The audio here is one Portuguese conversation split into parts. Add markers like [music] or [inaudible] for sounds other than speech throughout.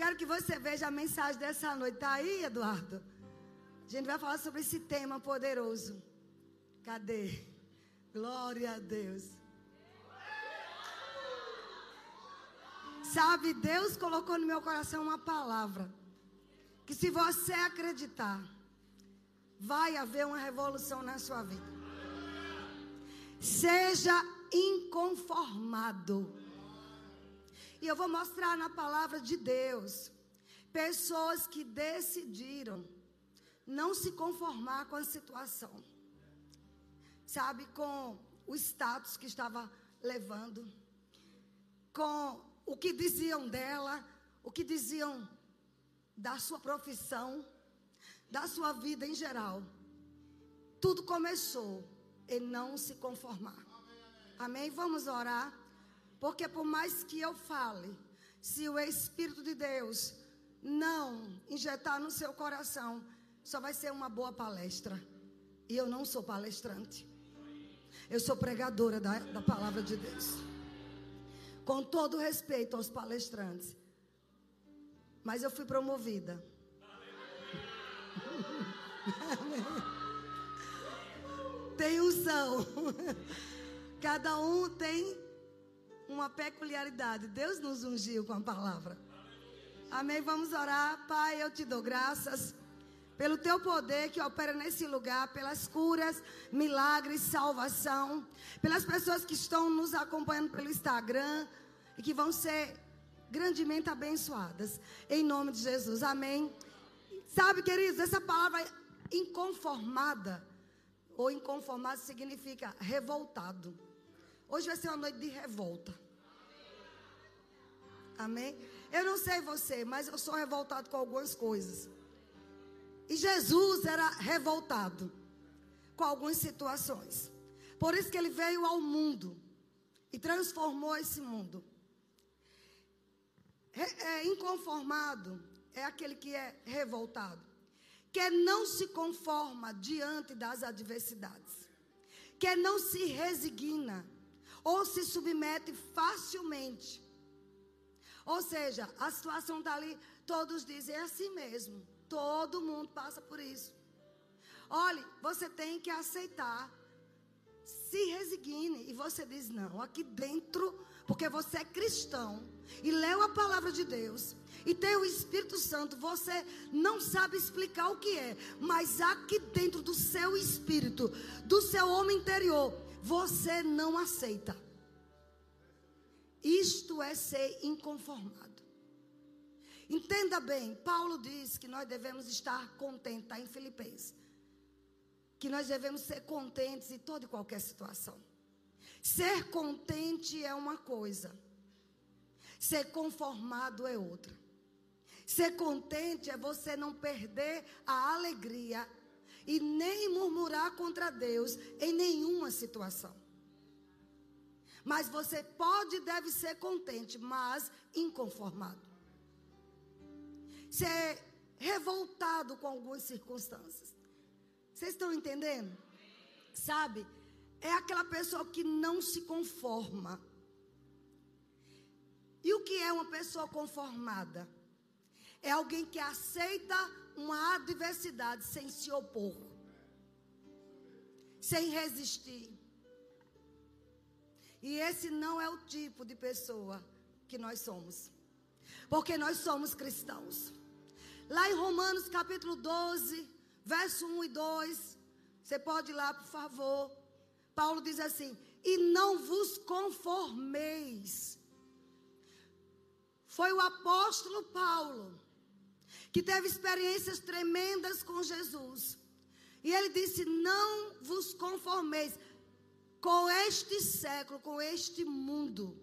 quero que você veja a mensagem dessa noite. Está aí, Eduardo? A gente vai falar sobre esse tema poderoso. Cadê? Glória a Deus. Sabe, Deus colocou no meu coração uma palavra. Que se você acreditar, vai haver uma revolução na sua vida. Seja inconformado. E eu vou mostrar na palavra de Deus pessoas que decidiram não se conformar com a situação. Sabe, com o status que estava levando, com o que diziam dela, o que diziam da sua profissão, da sua vida em geral. Tudo começou em não se conformar. Amém? Vamos orar. Porque por mais que eu fale, se o Espírito de Deus não injetar no seu coração, só vai ser uma boa palestra. E eu não sou palestrante. Eu sou pregadora da, da palavra de Deus. Com todo respeito aos palestrantes. Mas eu fui promovida. [laughs] tem unção. Cada um tem uma peculiaridade. Deus nos ungiu com a palavra. Amém. Vamos orar. Pai, eu te dou graças pelo teu poder que opera nesse lugar, pelas curas, milagres, salvação, pelas pessoas que estão nos acompanhando pelo Instagram e que vão ser grandemente abençoadas. Em nome de Jesus. Amém. Sabe, queridos, essa palavra inconformada ou inconformado significa revoltado. Hoje vai ser uma noite de revolta. Amém? Eu não sei você, mas eu sou revoltado com algumas coisas. E Jesus era revoltado com algumas situações. Por isso que ele veio ao mundo e transformou esse mundo. É, inconformado é aquele que é revoltado, que não se conforma diante das adversidades, que não se resigna ou se submete facilmente. Ou seja, a situação está ali, todos dizem é assim mesmo. Todo mundo passa por isso. Olhe, você tem que aceitar. Se resigne. E você diz: não, aqui dentro, porque você é cristão e leu a palavra de Deus e tem o Espírito Santo, você não sabe explicar o que é, mas aqui dentro do seu espírito, do seu homem interior, você não aceita. Isto é ser inconformado. Entenda bem, Paulo diz que nós devemos estar contentes, está em Filipenses. Que nós devemos ser contentes em toda e qualquer situação. Ser contente é uma coisa, ser conformado é outra. Ser contente é você não perder a alegria e nem murmurar contra Deus em nenhuma situação. Mas você pode e deve ser contente, mas inconformado. Ser revoltado com algumas circunstâncias. Vocês estão entendendo? Sabe? É aquela pessoa que não se conforma. E o que é uma pessoa conformada? É alguém que aceita uma adversidade sem se opor, sem resistir. E esse não é o tipo de pessoa que nós somos. Porque nós somos cristãos. Lá em Romanos capítulo 12, verso 1 e 2, você pode ir lá, por favor. Paulo diz assim: "E não vos conformeis". Foi o apóstolo Paulo que teve experiências tremendas com Jesus. E ele disse: "Não vos conformeis com este século, com este mundo,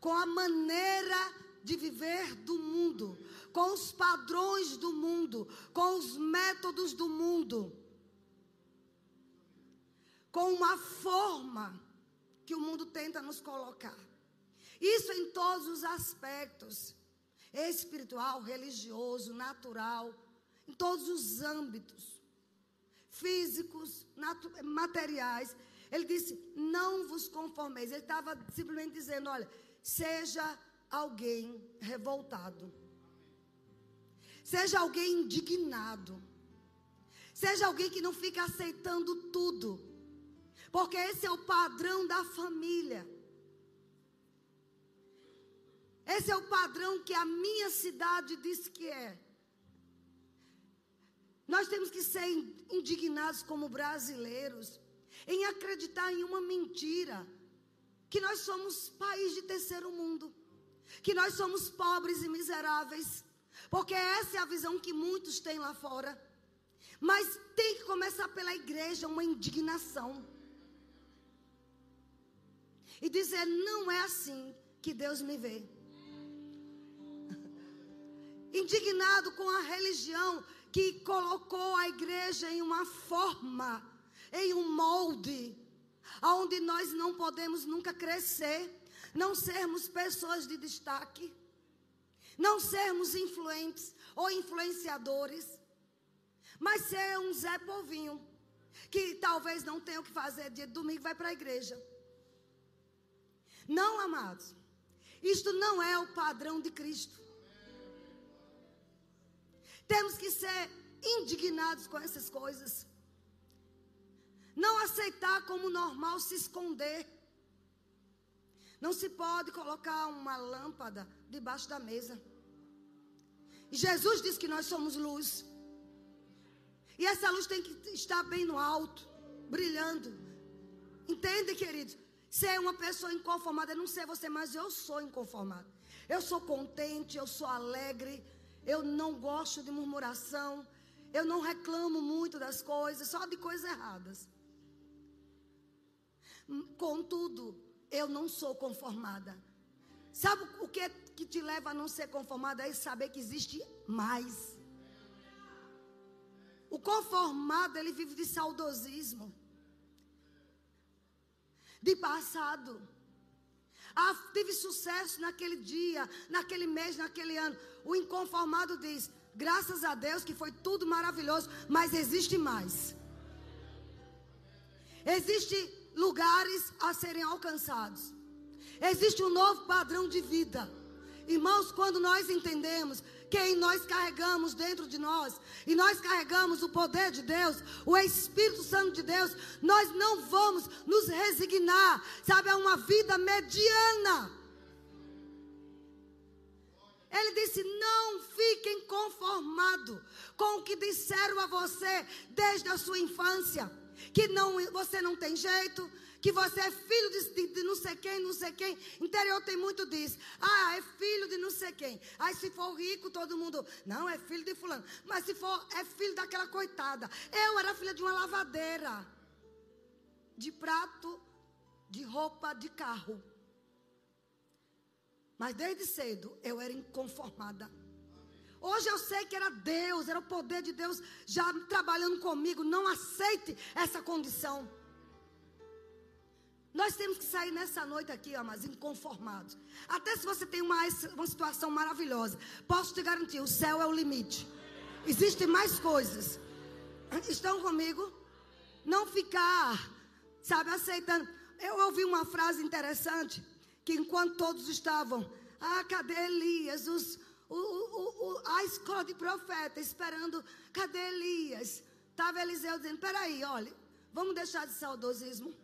com a maneira de viver do mundo, com os padrões do mundo, com os métodos do mundo, com uma forma que o mundo tenta nos colocar. Isso em todos os aspectos espiritual, religioso, natural, em todos os âmbitos físicos, materiais. Ele disse: Não vos conformeis. Ele estava simplesmente dizendo: Olha, seja alguém revoltado. Seja alguém indignado. Seja alguém que não fica aceitando tudo. Porque esse é o padrão da família. Esse é o padrão que a minha cidade diz que é. Nós temos que ser indignados como brasileiros em acreditar em uma mentira que nós somos país de terceiro mundo, que nós somos pobres e miseráveis, porque essa é a visão que muitos têm lá fora. Mas tem que começar pela igreja uma indignação. E dizer: não é assim que Deus me vê. Indignado com a religião que colocou a igreja em uma forma, em um molde, onde nós não podemos nunca crescer, não sermos pessoas de destaque, não sermos influentes ou influenciadores, mas ser um Zé Povinho, que talvez não tenha o que fazer dia de domingo, vai para a igreja. Não, amados, isto não é o padrão de Cristo. Temos que ser indignados com essas coisas. Não aceitar como normal se esconder. Não se pode colocar uma lâmpada debaixo da mesa. E Jesus disse que nós somos luz. E essa luz tem que estar bem no alto, brilhando. Entende, queridos? Ser uma pessoa inconformada, não sei você, mas eu sou inconformada. Eu sou contente, eu sou alegre, eu não gosto de murmuração. Eu não reclamo muito das coisas, só de coisas erradas. Contudo, eu não sou conformada. Sabe o que, que te leva a não ser conformada? É saber que existe mais. O conformado, ele vive de saudosismo, de passado. Ah, tive sucesso naquele dia, naquele mês, naquele ano. O inconformado diz: graças a Deus que foi tudo maravilhoso, mas existe mais. Existem lugares a serem alcançados. Existe um novo padrão de vida. Irmãos, quando nós entendemos quem nós carregamos dentro de nós, e nós carregamos o poder de Deus, o Espírito Santo de Deus, nós não vamos nos resignar, sabe, a uma vida mediana. Ele disse: Não fiquem conformados com o que disseram a você desde a sua infância, que não, você não tem jeito, que você é filho de, de, de, não sei quem, não sei quem. Interior tem muito disso. Ah, é filho de não sei quem. Aí se for rico, todo mundo, não, é filho de fulano. Mas se for, é filho daquela coitada. Eu era filha de uma lavadeira. De prato, de roupa, de carro. Mas desde cedo eu era inconformada. Hoje eu sei que era Deus, era o poder de Deus já trabalhando comigo. Não aceite essa condição. Nós temos que sair nessa noite aqui, amados, inconformados. Até se você tem uma, uma situação maravilhosa, posso te garantir: o céu é o limite. Existem mais coisas. Estão comigo? Não ficar, sabe, aceitando. Eu ouvi uma frase interessante: que enquanto todos estavam, ah, cadê Elias? Os, o, o, o, a escola de profeta esperando, cadê Elias? Estava Eliseu dizendo: peraí, olha, vamos deixar de saudosismo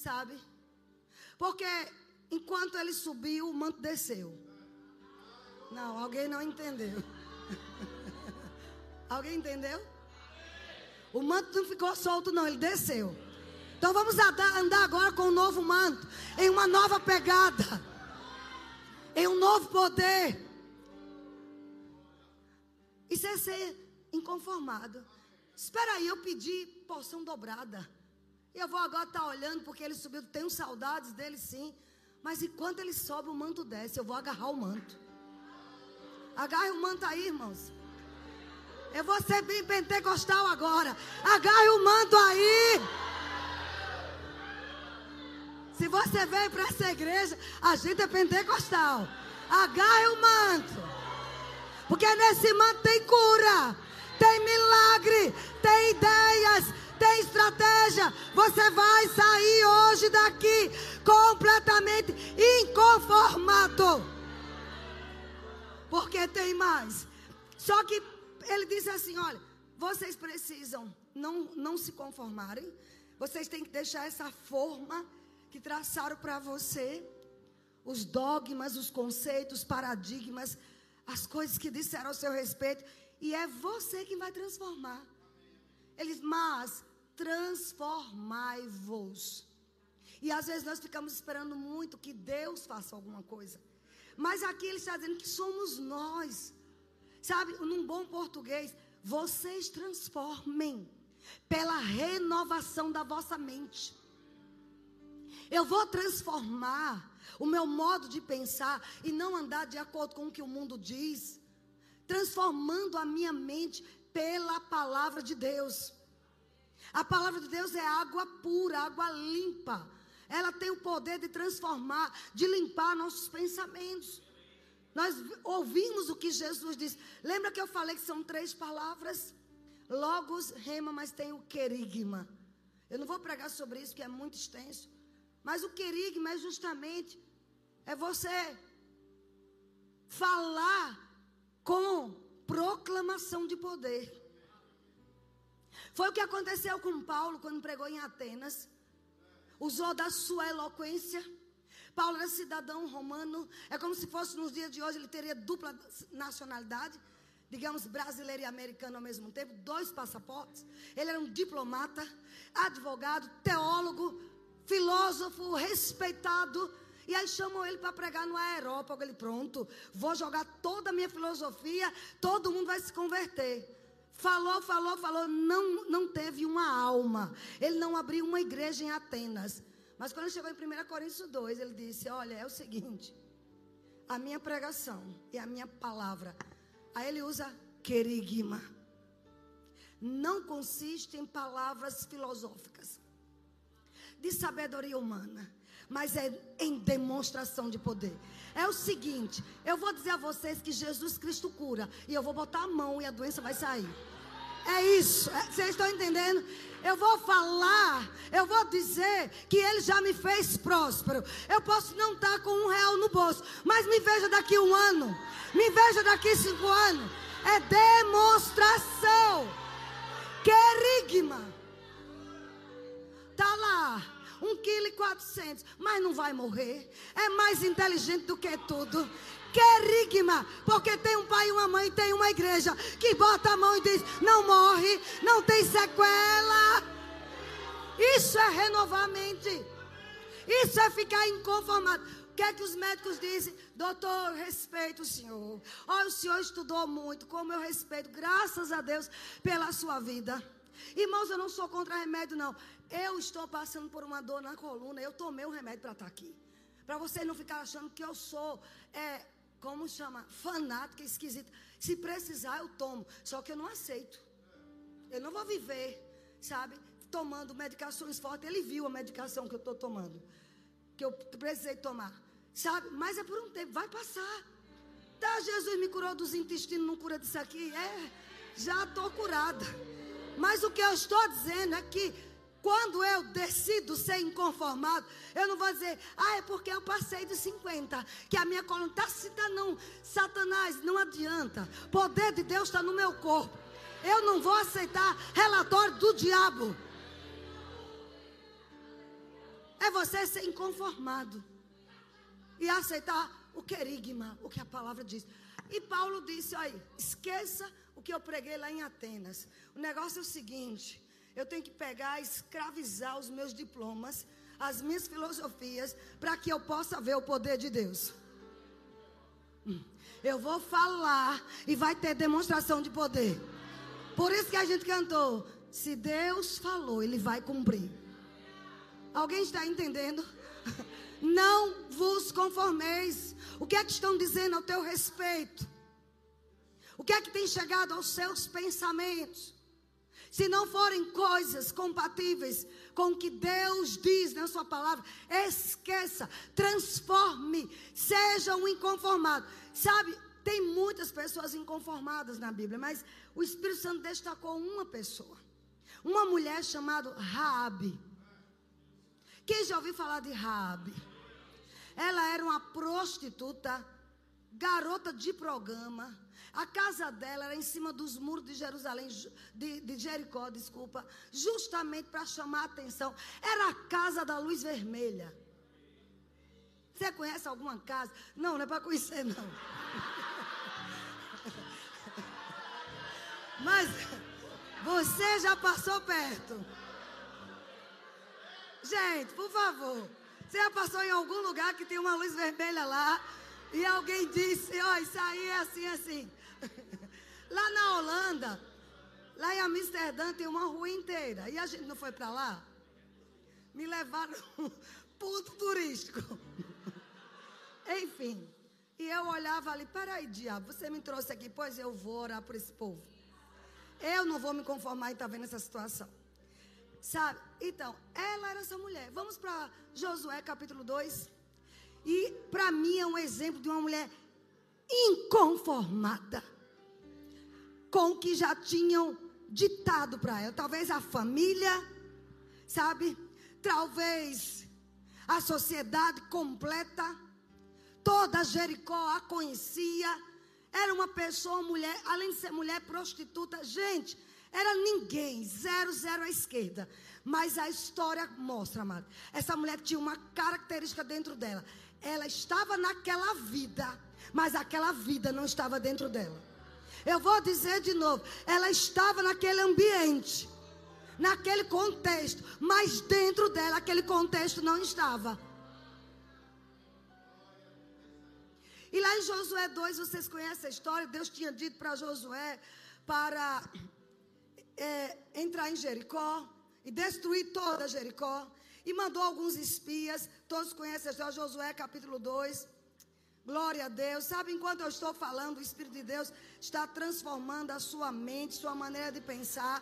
sabe? Porque enquanto ele subiu, o manto desceu. Não, alguém não entendeu. [laughs] alguém entendeu? O manto não ficou solto, não, ele desceu. Então vamos andar agora com um novo manto, em uma nova pegada, em um novo poder. Isso é ser inconformado. Espera aí, eu pedi porção dobrada. E eu vou agora estar tá olhando porque ele subiu. Tenho saudades dele sim. Mas enquanto ele sobe, o manto desce. Eu vou agarrar o manto. Agarre o manto aí, irmãos. Eu vou ser bem pentecostal agora. Agarre o manto aí. Se você veio para essa igreja, a gente é pentecostal. Agarre o manto. Porque nesse manto tem cura, tem milagre, tem ideias, tem estratégia. Você vai sair hoje daqui completamente inconformado. Porque tem mais. Só que ele disse assim: olha, vocês precisam não, não se conformarem. Vocês têm que deixar essa forma que traçaram para você. Os dogmas, os conceitos, paradigmas, as coisas que disseram ao seu respeito. E é você quem vai transformar. Eles, mas transformai-vos. E às vezes nós ficamos esperando muito que Deus faça alguma coisa. Mas aqui ele está dizendo que somos nós. Sabe, num bom português, vocês transformem pela renovação da vossa mente. Eu vou transformar o meu modo de pensar e não andar de acordo com o que o mundo diz, transformando a minha mente pela palavra de Deus. A palavra de Deus é água pura, água limpa. Ela tem o poder de transformar, de limpar nossos pensamentos. Nós ouvimos o que Jesus disse. Lembra que eu falei que são três palavras? Logos, rema, mas tem o querigma. Eu não vou pregar sobre isso, que é muito extenso. Mas o querigma é justamente é você falar com proclamação de poder. Foi o que aconteceu com Paulo quando pregou em Atenas. Usou da sua eloquência. Paulo era cidadão romano. É como se fosse nos dias de hoje, ele teria dupla nacionalidade. Digamos, brasileiro e americano ao mesmo tempo, dois passaportes. Ele era um diplomata, advogado, teólogo, filósofo, respeitado. E aí chamam ele para pregar no aerópago. Ele, pronto, vou jogar toda a minha filosofia, todo mundo vai se converter. Falou, falou, falou, não, não teve uma alma. Ele não abriu uma igreja em Atenas. Mas quando chegou em 1 Coríntios 2, ele disse: Olha, é o seguinte, a minha pregação e a minha palavra. Aí ele usa querigma. Não consiste em palavras filosóficas, de sabedoria humana, mas é em demonstração de poder. É o seguinte, eu vou dizer a vocês que Jesus Cristo cura, e eu vou botar a mão e a doença vai sair. É isso. É, vocês estão entendendo? Eu vou falar, eu vou dizer que Ele já me fez próspero. Eu posso não estar com um real no bolso, mas me veja daqui um ano, me veja daqui cinco anos. É demonstração. Querigma. Tá lá, um quilo e quatrocentos, mas não vai morrer. É mais inteligente do que tudo querigma, porque tem um pai e uma mãe, tem uma igreja que bota a mão e diz: não morre, não tem sequela. Isso é renovar a mente. Isso é ficar inconformado. O que é que os médicos dizem? Doutor, respeito o senhor. Olha, o senhor estudou muito, como eu respeito, graças a Deus, pela sua vida. Irmãos, eu não sou contra remédio, não. Eu estou passando por uma dor na coluna. Eu tomei o remédio para estar aqui. Para você não ficar achando que eu sou é, como chama? Fanática, esquisita. Se precisar, eu tomo. Só que eu não aceito. Eu não vou viver, sabe? Tomando medicações fortes. Ele viu a medicação que eu estou tomando. Que eu precisei tomar. Sabe? Mas é por um tempo. Vai passar. Tá, Jesus me curou dos intestinos, não cura disso aqui? É, já estou curada. Mas o que eu estou dizendo é que quando eu decido ser inconformado, eu não vou dizer, ah, é porque eu passei de 50, que a minha coluna está cita não. Satanás, não adianta. Poder de Deus está no meu corpo. Eu não vou aceitar relatório do diabo. É você ser inconformado. E aceitar o querigma, o que a palavra diz. E Paulo disse aí, esqueça o que eu preguei lá em Atenas. O negócio é o seguinte. Eu tenho que pegar, escravizar os meus diplomas, as minhas filosofias, para que eu possa ver o poder de Deus. Hum. Eu vou falar e vai ter demonstração de poder. Por isso que a gente cantou: se Deus falou, Ele vai cumprir. Alguém está entendendo? [laughs] Não vos conformeis. O que é que estão dizendo ao teu respeito? O que é que tem chegado aos seus pensamentos? Se não forem coisas compatíveis com o que Deus diz na Sua palavra, esqueça, transforme, seja um inconformado. Sabe, tem muitas pessoas inconformadas na Bíblia, mas o Espírito Santo destacou uma pessoa, uma mulher chamada Raabe. Quem já ouviu falar de Raabe? Ela era uma prostituta, garota de programa. A casa dela era em cima dos muros de Jerusalém, de, de Jericó, desculpa, justamente para chamar a atenção. Era a casa da luz vermelha. Você conhece alguma casa? Não, não é para conhecer, não. [laughs] Mas você já passou perto. Gente, por favor. Você já passou em algum lugar que tem uma luz vermelha lá e alguém disse, ó, oh, isso aí é assim, assim. Lá na Holanda, lá em Amsterdã tem uma rua inteira. E a gente não foi para lá? Me levaram [laughs] ponto turístico. [laughs] Enfim. E eu olhava ali, peraí, diabo, você me trouxe aqui, pois eu vou orar por esse povo. Eu não vou me conformar em estar tá vendo essa situação. Sabe? Então, ela era essa mulher. Vamos para Josué capítulo 2. E para mim é um exemplo de uma mulher inconformada com o que já tinham ditado para ela. Talvez a família, sabe? Talvez a sociedade completa. Toda Jericó a conhecia. Era uma pessoa, mulher, além de ser mulher prostituta. Gente, era ninguém, zero, zero à esquerda. Mas a história mostra, amado. Essa mulher tinha uma característica dentro dela. Ela estava naquela vida, mas aquela vida não estava dentro dela. Eu vou dizer de novo, ela estava naquele ambiente, naquele contexto, mas dentro dela aquele contexto não estava. E lá em Josué 2, vocês conhecem a história? Deus tinha dito para Josué para é, entrar em Jericó e destruir toda Jericó. E mandou alguns espias. Todos conhecem a história, Josué capítulo 2. Glória a Deus. Sabe, enquanto eu estou falando, o Espírito de Deus está transformando a sua mente, sua maneira de pensar.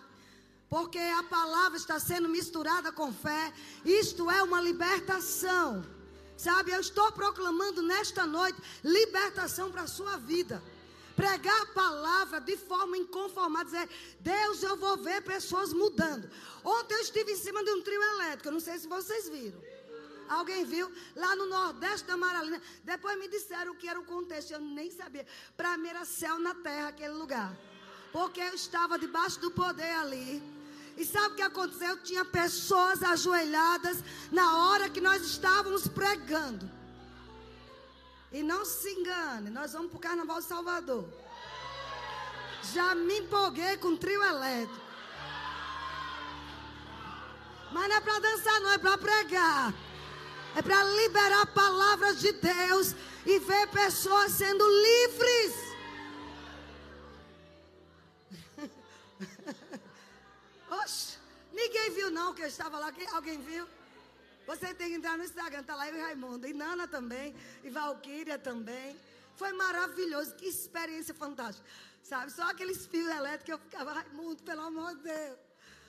Porque a palavra está sendo misturada com fé. Isto é uma libertação. Sabe, eu estou proclamando nesta noite libertação para a sua vida pregar a palavra de forma inconformada, dizer, Deus, eu vou ver pessoas mudando. Ontem eu estive em cima de um trio elétrico, não sei se vocês viram. Alguém viu? Lá no Nordeste da Maralina. Depois me disseram o que era o contexto. Eu nem sabia. Para mim era céu na terra aquele lugar. Porque eu estava debaixo do poder ali. E sabe o que aconteceu? Tinha pessoas ajoelhadas na hora que nós estávamos pregando. E não se engane, nós vamos para o Carnaval de Salvador. Já me empolguei com trio elétrico. Mas não é para dançar, não, é para pregar. É para liberar palavras de Deus e ver pessoas sendo livres. [laughs] Oxe, ninguém viu não que eu estava lá. Alguém viu? Você tem que entrar no Instagram, tá lá eu e Raimundo. E Nana também, e Valquíria também. Foi maravilhoso, que experiência fantástica. Sabe, só aqueles fios elétricos eu ficava, Raimundo, pelo amor de Deus.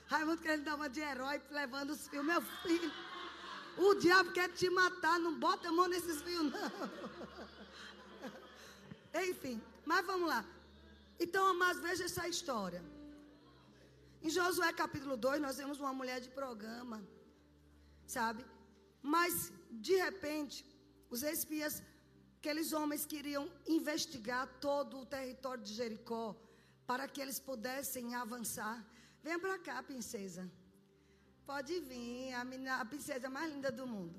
Raimundo querendo dar uma de herói, levando os fios. Meu filho, o diabo quer te matar, não bota a mão nesses fios, não. [laughs] Enfim, mas vamos lá. Então, amados, veja essa história. Em Josué capítulo 2, nós vemos uma mulher de programa sabe? Mas, de repente, os espias, aqueles homens queriam investigar todo o território de Jericó para que eles pudessem avançar. Venha para cá, princesa. Pode vir, a, menina, a princesa mais linda do mundo.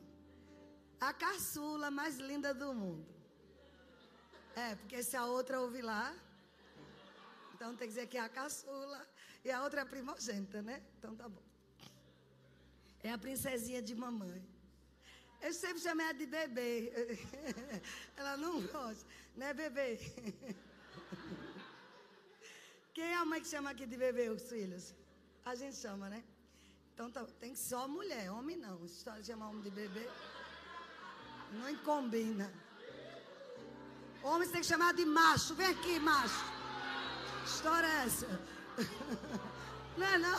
A caçula mais linda do mundo. É, porque se a outra ouvir lá, então tem que dizer que é a caçula e a outra é a primogênita, né? Então tá bom. É a princesinha de mamãe. Eu sempre chamei ela de bebê. [laughs] Ela não gosta, né, bebê? [laughs] Quem é a mãe que chama aqui de bebê os filhos? A gente chama, né? Então tá, tem que só mulher, homem não. História de chamar homem de bebê não combina. Homem tem que chamar de macho. Vem aqui, macho. História é essa? [laughs] Não é não? [laughs]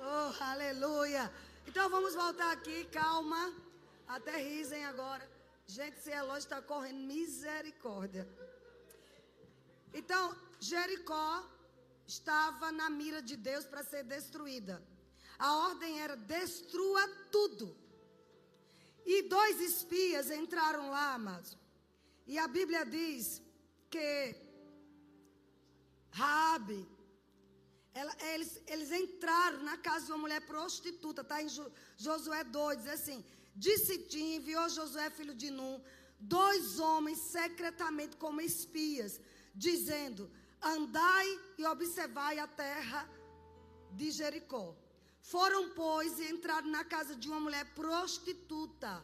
oh, aleluia. Então vamos voltar aqui, calma. Aterrizem agora. Gente, esse relógio está correndo misericórdia. Então, Jericó estava na mira de Deus para ser destruída. A ordem era destrua tudo. E dois espias entraram lá, amados. E a Bíblia diz que Rabi, eles, eles entraram na casa de uma mulher prostituta, está em Josué 2, diz assim: Disse Tim, enviou Josué, filho de Num, dois homens secretamente como espias, dizendo: Andai e observai a terra de Jericó. Foram, pois, e entraram na casa de uma mulher prostituta,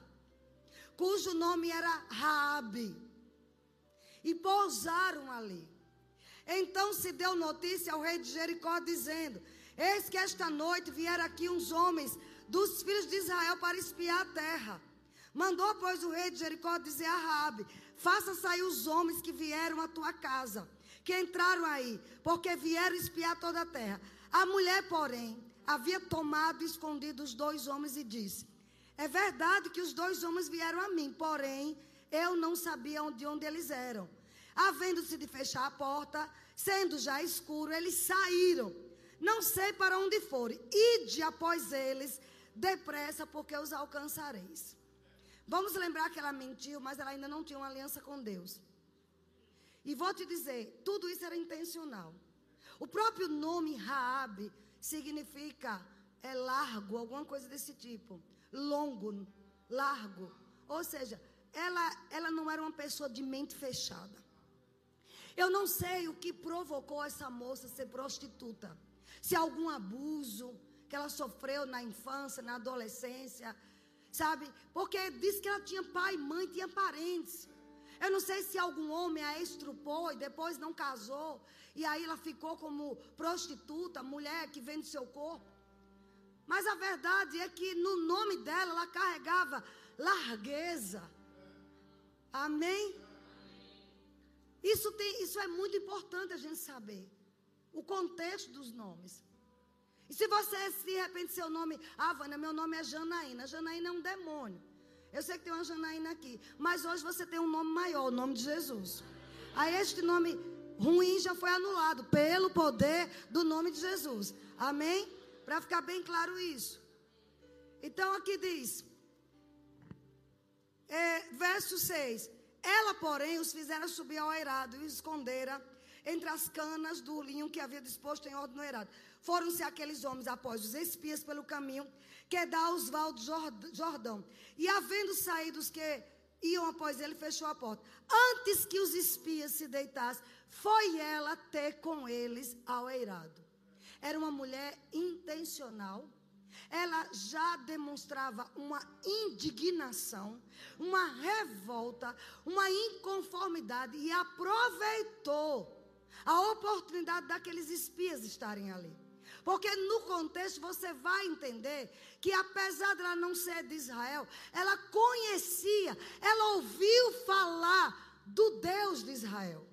cujo nome era Raabe, e pousaram ali. Então se deu notícia ao rei de Jericó, dizendo: Eis que esta noite vieram aqui uns homens dos filhos de Israel para espiar a terra. Mandou, pois, o rei de Jericó dizer a Raabe: Faça sair os homens que vieram à tua casa, que entraram aí, porque vieram espiar toda a terra. A mulher, porém, havia tomado e escondido os dois homens e disse: É verdade que os dois homens vieram a mim, porém, eu não sabia de onde eles eram. Havendo-se de fechar a porta, sendo já escuro, eles saíram. Não sei para onde forem. Ide após eles, depressa, porque os alcançareis. Vamos lembrar que ela mentiu, mas ela ainda não tinha uma aliança com Deus. E vou te dizer, tudo isso era intencional. O próprio nome Raabe significa é largo, alguma coisa desse tipo, longo, largo. Ou seja, ela, ela não era uma pessoa de mente fechada. Eu não sei o que provocou essa moça ser prostituta. Se algum abuso que ela sofreu na infância, na adolescência, sabe? Porque disse que ela tinha pai, mãe, tinha parentes. Eu não sei se algum homem a estrupou e depois não casou. E aí ela ficou como prostituta, mulher que vende seu corpo. Mas a verdade é que no nome dela ela carregava largueza. Amém? Isso, tem, isso é muito importante a gente saber. O contexto dos nomes. E se você, se de repente, seu nome, ah, Vânia, meu nome é Janaína. Janaína é um demônio. Eu sei que tem uma Janaína aqui. Mas hoje você tem um nome maior, o nome de Jesus. Aí este nome ruim já foi anulado pelo poder do nome de Jesus. Amém? Para ficar bem claro isso. Então aqui diz, é, verso 6. Ela, porém, os fizera subir ao eirado e escondera entre as canas do linho que havia disposto em ordem no eirado. Foram-se aqueles homens após os espias pelo caminho que dá aos val do Jordão. E havendo saído os que iam após ele, fechou a porta. Antes que os espias se deitassem, foi ela ter com eles ao eirado. Era uma mulher intencional ela já demonstrava uma indignação, uma revolta, uma inconformidade e aproveitou a oportunidade daqueles espias estarem ali. Porque no contexto você vai entender que apesar de ela não ser de Israel, ela conhecia, ela ouviu falar do Deus de Israel.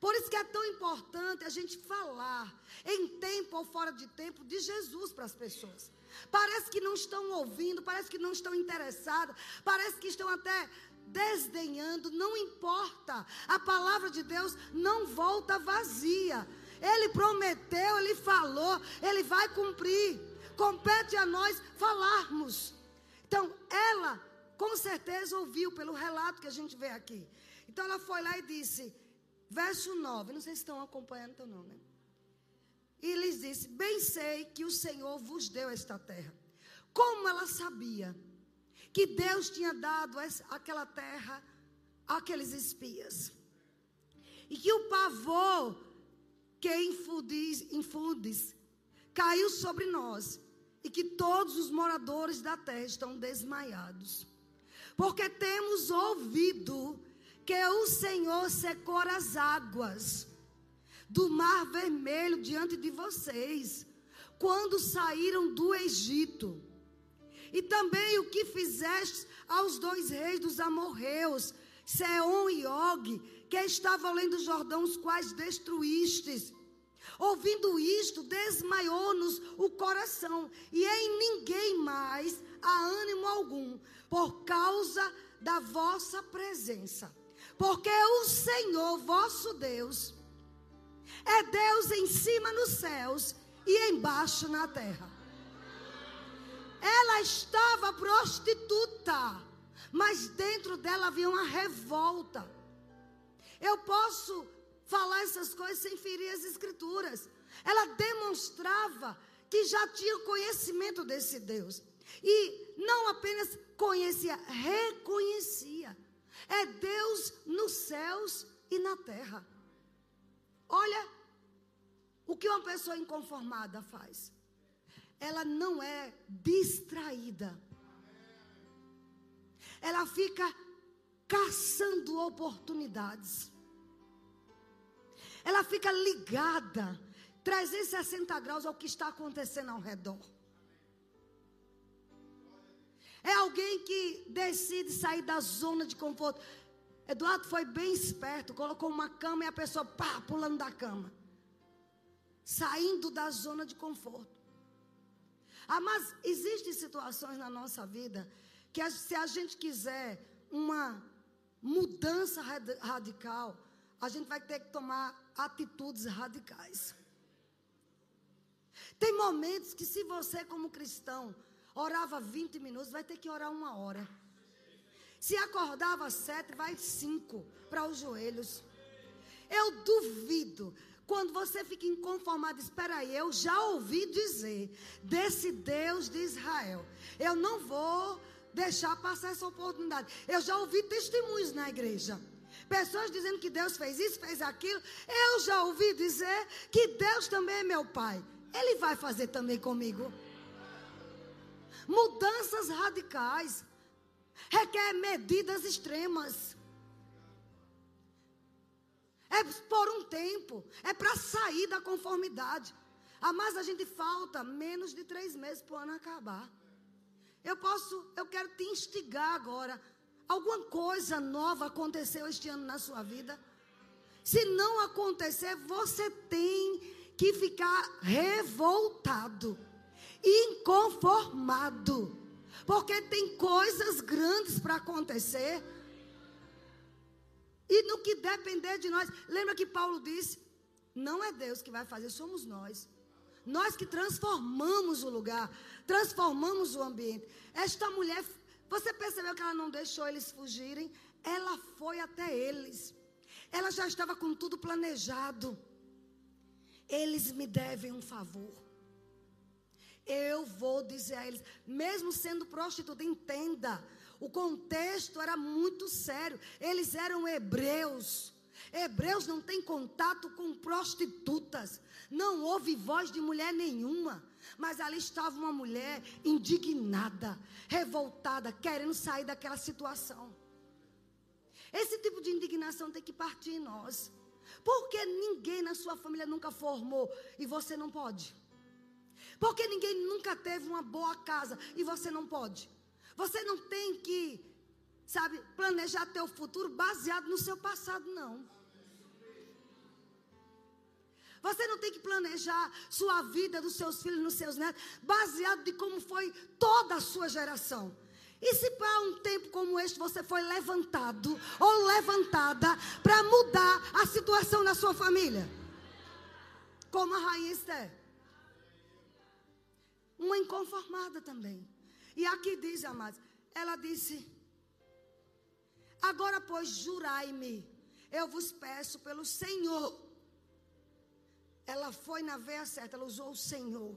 Por isso que é tão importante a gente falar, em tempo ou fora de tempo, de Jesus para as pessoas. Parece que não estão ouvindo, parece que não estão interessadas, parece que estão até desdenhando, não importa. A palavra de Deus não volta vazia. Ele prometeu, ele falou, ele vai cumprir. Compete a nós falarmos. Então, ela com certeza ouviu pelo relato que a gente vê aqui. Então ela foi lá e disse: Verso 9, não sei se estão acompanhando então não, né? E lhes disse: Bem sei que o Senhor vos deu esta terra. Como ela sabia que Deus tinha dado aquela terra àqueles espias? E que o pavor que infundes, infundes caiu sobre nós, e que todos os moradores da terra estão desmaiados. Porque temos ouvido que o Senhor secou as águas do mar vermelho diante de vocês, quando saíram do Egito. E também o que fizeste aos dois reis dos amorreus, Seom e Og, que estavam além do Jordão, os quais destruístes. Ouvindo isto, desmaiou-nos o coração, e em ninguém mais há ânimo algum, por causa da vossa presença. Porque o Senhor, vosso Deus, é Deus em cima nos céus e embaixo na terra. Ela estava prostituta, mas dentro dela havia uma revolta. Eu posso falar essas coisas sem ferir as escrituras. Ela demonstrava que já tinha conhecimento desse Deus. E não apenas conhecia, reconhecia. É Deus nos céus e na terra. Olha o que uma pessoa inconformada faz. Ela não é distraída. Ela fica caçando oportunidades. Ela fica ligada 360 graus ao que está acontecendo ao redor. É alguém que decide sair da zona de conforto. Eduardo foi bem esperto, colocou uma cama e a pessoa pá, pulando da cama. Saindo da zona de conforto. Ah, mas existem situações na nossa vida que se a gente quiser uma mudança radical, a gente vai ter que tomar atitudes radicais. Tem momentos que, se você, como cristão, orava 20 minutos, vai ter que orar uma hora. Se acordava sete, vai cinco para os joelhos. Eu duvido. Quando você fica inconformado, espera aí, eu já ouvi dizer desse Deus de Israel. Eu não vou deixar passar essa oportunidade. Eu já ouvi testemunhos na igreja. Pessoas dizendo que Deus fez isso, fez aquilo. Eu já ouvi dizer que Deus também é meu Pai. Ele vai fazer também comigo. Mudanças radicais requer medidas extremas. É por um tempo, é para sair da conformidade. A mais a gente falta menos de três meses para o ano acabar. Eu posso, eu quero te instigar agora. Alguma coisa nova aconteceu este ano na sua vida? Se não acontecer, você tem que ficar revoltado, inconformado, porque tem coisas grandes para acontecer. E no que depender de nós, lembra que Paulo disse: não é Deus que vai fazer, somos nós. Nós que transformamos o lugar, transformamos o ambiente. Esta mulher, você percebeu que ela não deixou eles fugirem? Ela foi até eles. Ela já estava com tudo planejado. Eles me devem um favor. Eu vou dizer a eles, mesmo sendo prostituta, entenda. O contexto era muito sério. Eles eram hebreus. Hebreus não têm contato com prostitutas. Não houve voz de mulher nenhuma. Mas ali estava uma mulher indignada, revoltada, querendo sair daquela situação. Esse tipo de indignação tem que partir em nós. Porque ninguém na sua família nunca formou e você não pode. Porque ninguém nunca teve uma boa casa e você não pode. Você não tem que, sabe, planejar teu futuro baseado no seu passado, não. Você não tem que planejar sua vida dos seus filhos, nos seus netos, baseado de como foi toda a sua geração. E se para um tempo como este você foi levantado ou levantada para mudar a situação na sua família? Como a rainha Esther. Uma inconformada também. E aqui diz, amados, ela disse: Agora, pois, jurai-me, eu vos peço pelo Senhor. Ela foi na veia certa, ela usou o Senhor.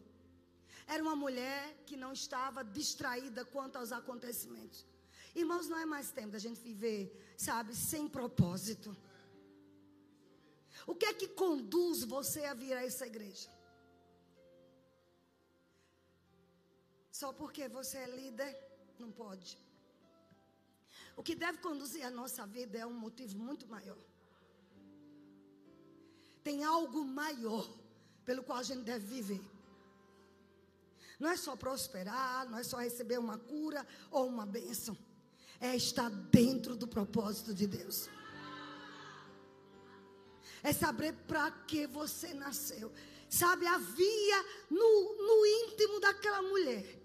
Era uma mulher que não estava distraída quanto aos acontecimentos. Irmãos, não é mais tempo da gente viver, sabe, sem propósito. O que é que conduz você a vir a essa igreja? Só porque você é líder, não pode. O que deve conduzir a nossa vida é um motivo muito maior. Tem algo maior pelo qual a gente deve viver. Não é só prosperar, não é só receber uma cura ou uma bênção. É estar dentro do propósito de Deus. É saber para que você nasceu. Sabe, havia no, no íntimo daquela mulher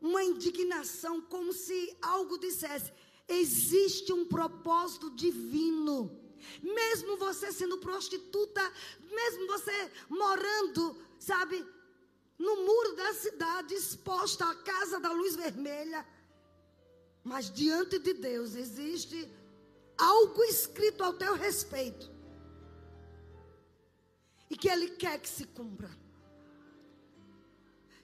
uma indignação, como se algo dissesse: existe um propósito divino. Mesmo você sendo prostituta, mesmo você morando, sabe, no muro da cidade, exposta à casa da luz vermelha. Mas diante de Deus existe algo escrito ao teu respeito. E que Ele quer que se cumpra.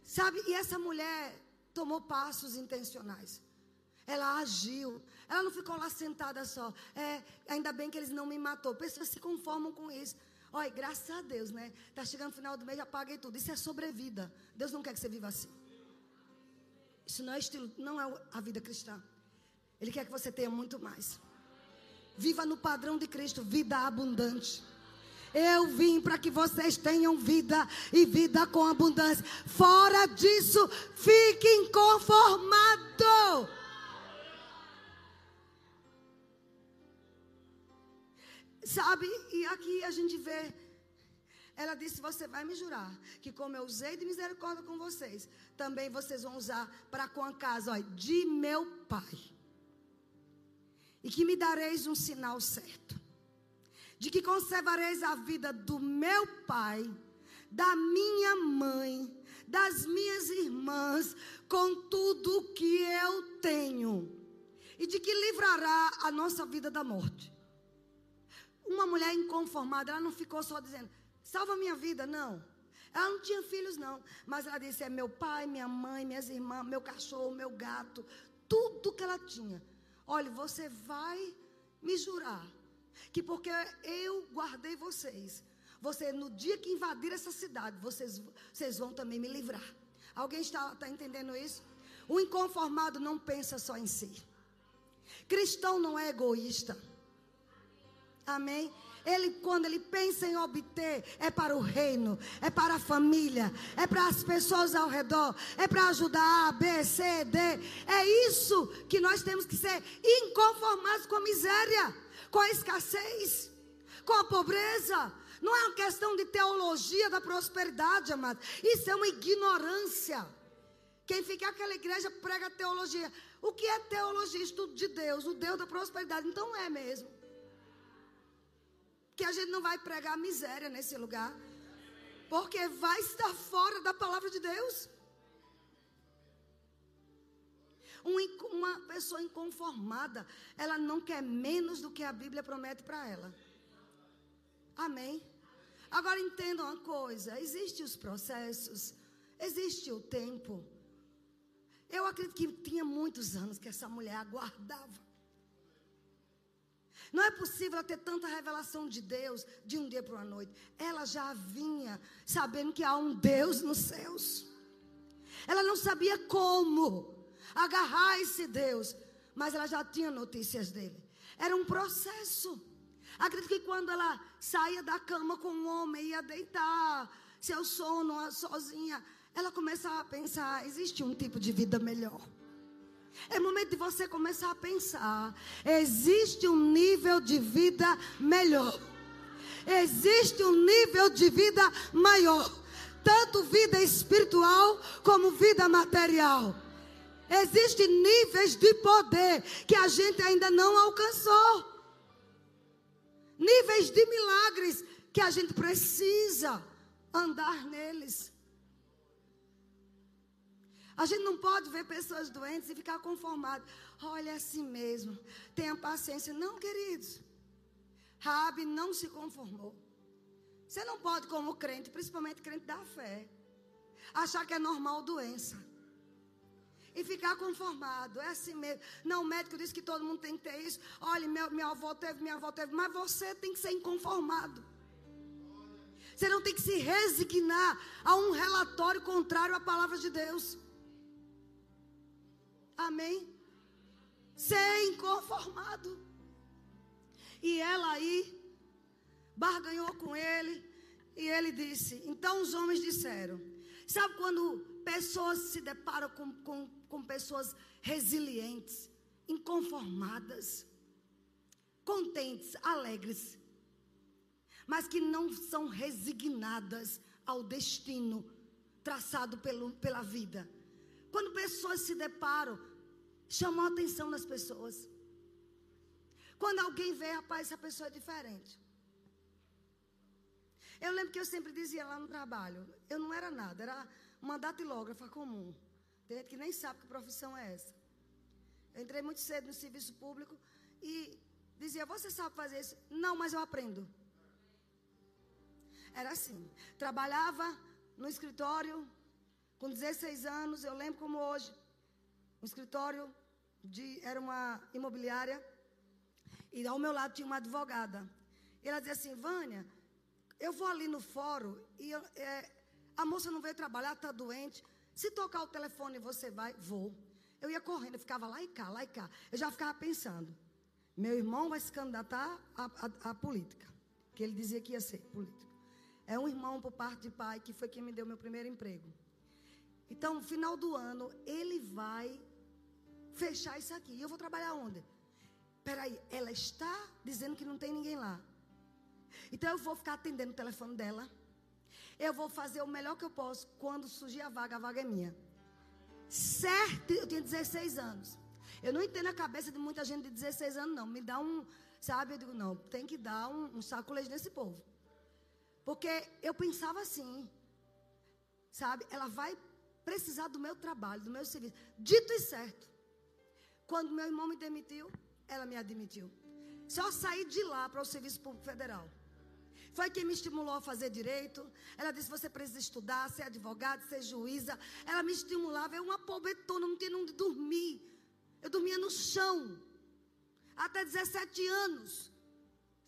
Sabe? E essa mulher tomou passos intencionais. Ela agiu. Ela não ficou lá sentada só. É, ainda bem que eles não me matou. Pessoas se conformam com isso. Olha, graças a Deus, né? Tá chegando o final do mês, já paguei tudo. Isso é sobrevida. Deus não quer que você viva assim. Isso não é estilo, não é a vida cristã. Ele quer que você tenha muito mais. Viva no padrão de Cristo, vida abundante. Eu vim para que vocês tenham vida e vida com abundância. Fora disso, fiquem conformados. Sabe, e aqui a gente vê. Ela disse: Você vai me jurar que, como eu usei de misericórdia com vocês, também vocês vão usar para com a casa ó, de meu pai. E que me dareis um sinal certo de que conservareis a vida do meu pai, da minha mãe, das minhas irmãs, com tudo o que eu tenho, e de que livrará a nossa vida da morte. Uma mulher inconformada, ela não ficou só dizendo, salva minha vida, não. Ela não tinha filhos, não. Mas ela disse: é meu pai, minha mãe, minhas irmãs, meu cachorro, meu gato, tudo que ela tinha. Olha, você vai me jurar que porque eu guardei vocês, você no dia que invadir essa cidade, vocês, vocês vão também me livrar. Alguém está, está entendendo isso? O inconformado não pensa só em si. Cristão não é egoísta. Amém? Ele, quando ele pensa em obter, é para o reino, é para a família, é para as pessoas ao redor, é para ajudar A, B, C, D. É isso que nós temos que ser inconformados com a miséria com a escassez, com a pobreza. Não é uma questão de teologia da prosperidade, amado. Isso é uma ignorância. Quem fica naquela igreja prega teologia. O que é teologia? Estudo de Deus, o Deus da prosperidade. Então é mesmo. Que a gente não vai pregar miséria nesse lugar. Porque vai estar fora da palavra de Deus. Uma pessoa inconformada, ela não quer menos do que a Bíblia promete para ela. Amém? Agora entenda uma coisa: existem os processos, existe o tempo. Eu acredito que tinha muitos anos que essa mulher aguardava. Não é possível ela ter tanta revelação de Deus de um dia para uma noite. Ela já vinha sabendo que há um Deus nos céus. Ela não sabia como agarrar esse Deus. Mas ela já tinha notícias dele. Era um processo. Acredito que quando ela saía da cama com um homem, ia deitar, seu sono sozinha, ela começava a pensar: existe um tipo de vida melhor. É momento de você começar a pensar: existe um nível de vida melhor. Existe um nível de vida maior. Tanto vida espiritual como vida material. Existem níveis de poder que a gente ainda não alcançou. Níveis de milagres que a gente precisa andar neles. A gente não pode ver pessoas doentes e ficar conformado. Olha é assim mesmo. Tenha paciência. Não, queridos. Rabi não se conformou. Você não pode, como crente, principalmente crente da fé, achar que é normal doença e ficar conformado. É assim mesmo. Não, o médico disse que todo mundo tem que ter isso. Olha, meu, minha avó teve, minha avó teve. Mas você tem que ser inconformado. Você não tem que se resignar a um relatório contrário à palavra de Deus. Amém? Ser inconformado. E ela aí barganhou com ele. E ele disse: Então os homens disseram: Sabe quando pessoas se deparam com, com com pessoas resilientes, inconformadas, contentes, alegres, mas que não são resignadas ao destino traçado pelo, pela vida. Quando pessoas se deparam, chamam a atenção das pessoas. Quando alguém vê, rapaz, essa pessoa é diferente. Eu lembro que eu sempre dizia lá no trabalho, eu não era nada, era uma datilógrafa comum. Tem gente que nem sabe que profissão é essa. Eu entrei muito cedo no serviço público e dizia: Você sabe fazer isso? Não, mas eu aprendo. Era assim. Trabalhava no escritório com 16 anos, eu lembro como hoje. Um escritório de, era uma imobiliária. E ao meu lado tinha uma advogada. E ela dizia assim: Vânia, eu vou ali no fórum e eu, é, a moça não veio trabalhar, está doente. Se tocar o telefone, você vai? Vou. Eu ia correndo, eu ficava lá e cá, lá e cá. Eu já ficava pensando: meu irmão vai se candidatar à política. Que ele dizia que ia ser político. É um irmão por parte de pai que foi quem me deu meu primeiro emprego. Então, no final do ano, ele vai fechar isso aqui. E eu vou trabalhar onde? Peraí, ela está dizendo que não tem ninguém lá. Então eu vou ficar atendendo o telefone dela. Eu vou fazer o melhor que eu posso. Quando surgir a vaga, a vaga é minha. Certo, eu tinha 16 anos. Eu não entendo a cabeça de muita gente de 16 anos, não. Me dá um, sabe? Eu digo, não, tem que dar um, um sacolete nesse povo. Porque eu pensava assim, sabe? Ela vai precisar do meu trabalho, do meu serviço. Dito e certo. Quando meu irmão me demitiu, ela me admitiu. Só saí de lá para o Serviço Público Federal. Foi quem me estimulou a fazer direito. Ela disse: você precisa estudar, ser advogado, ser juíza. Ela me estimulava. Eu, uma pobretona, não tinha onde dormir. Eu dormia no chão. Até 17 anos.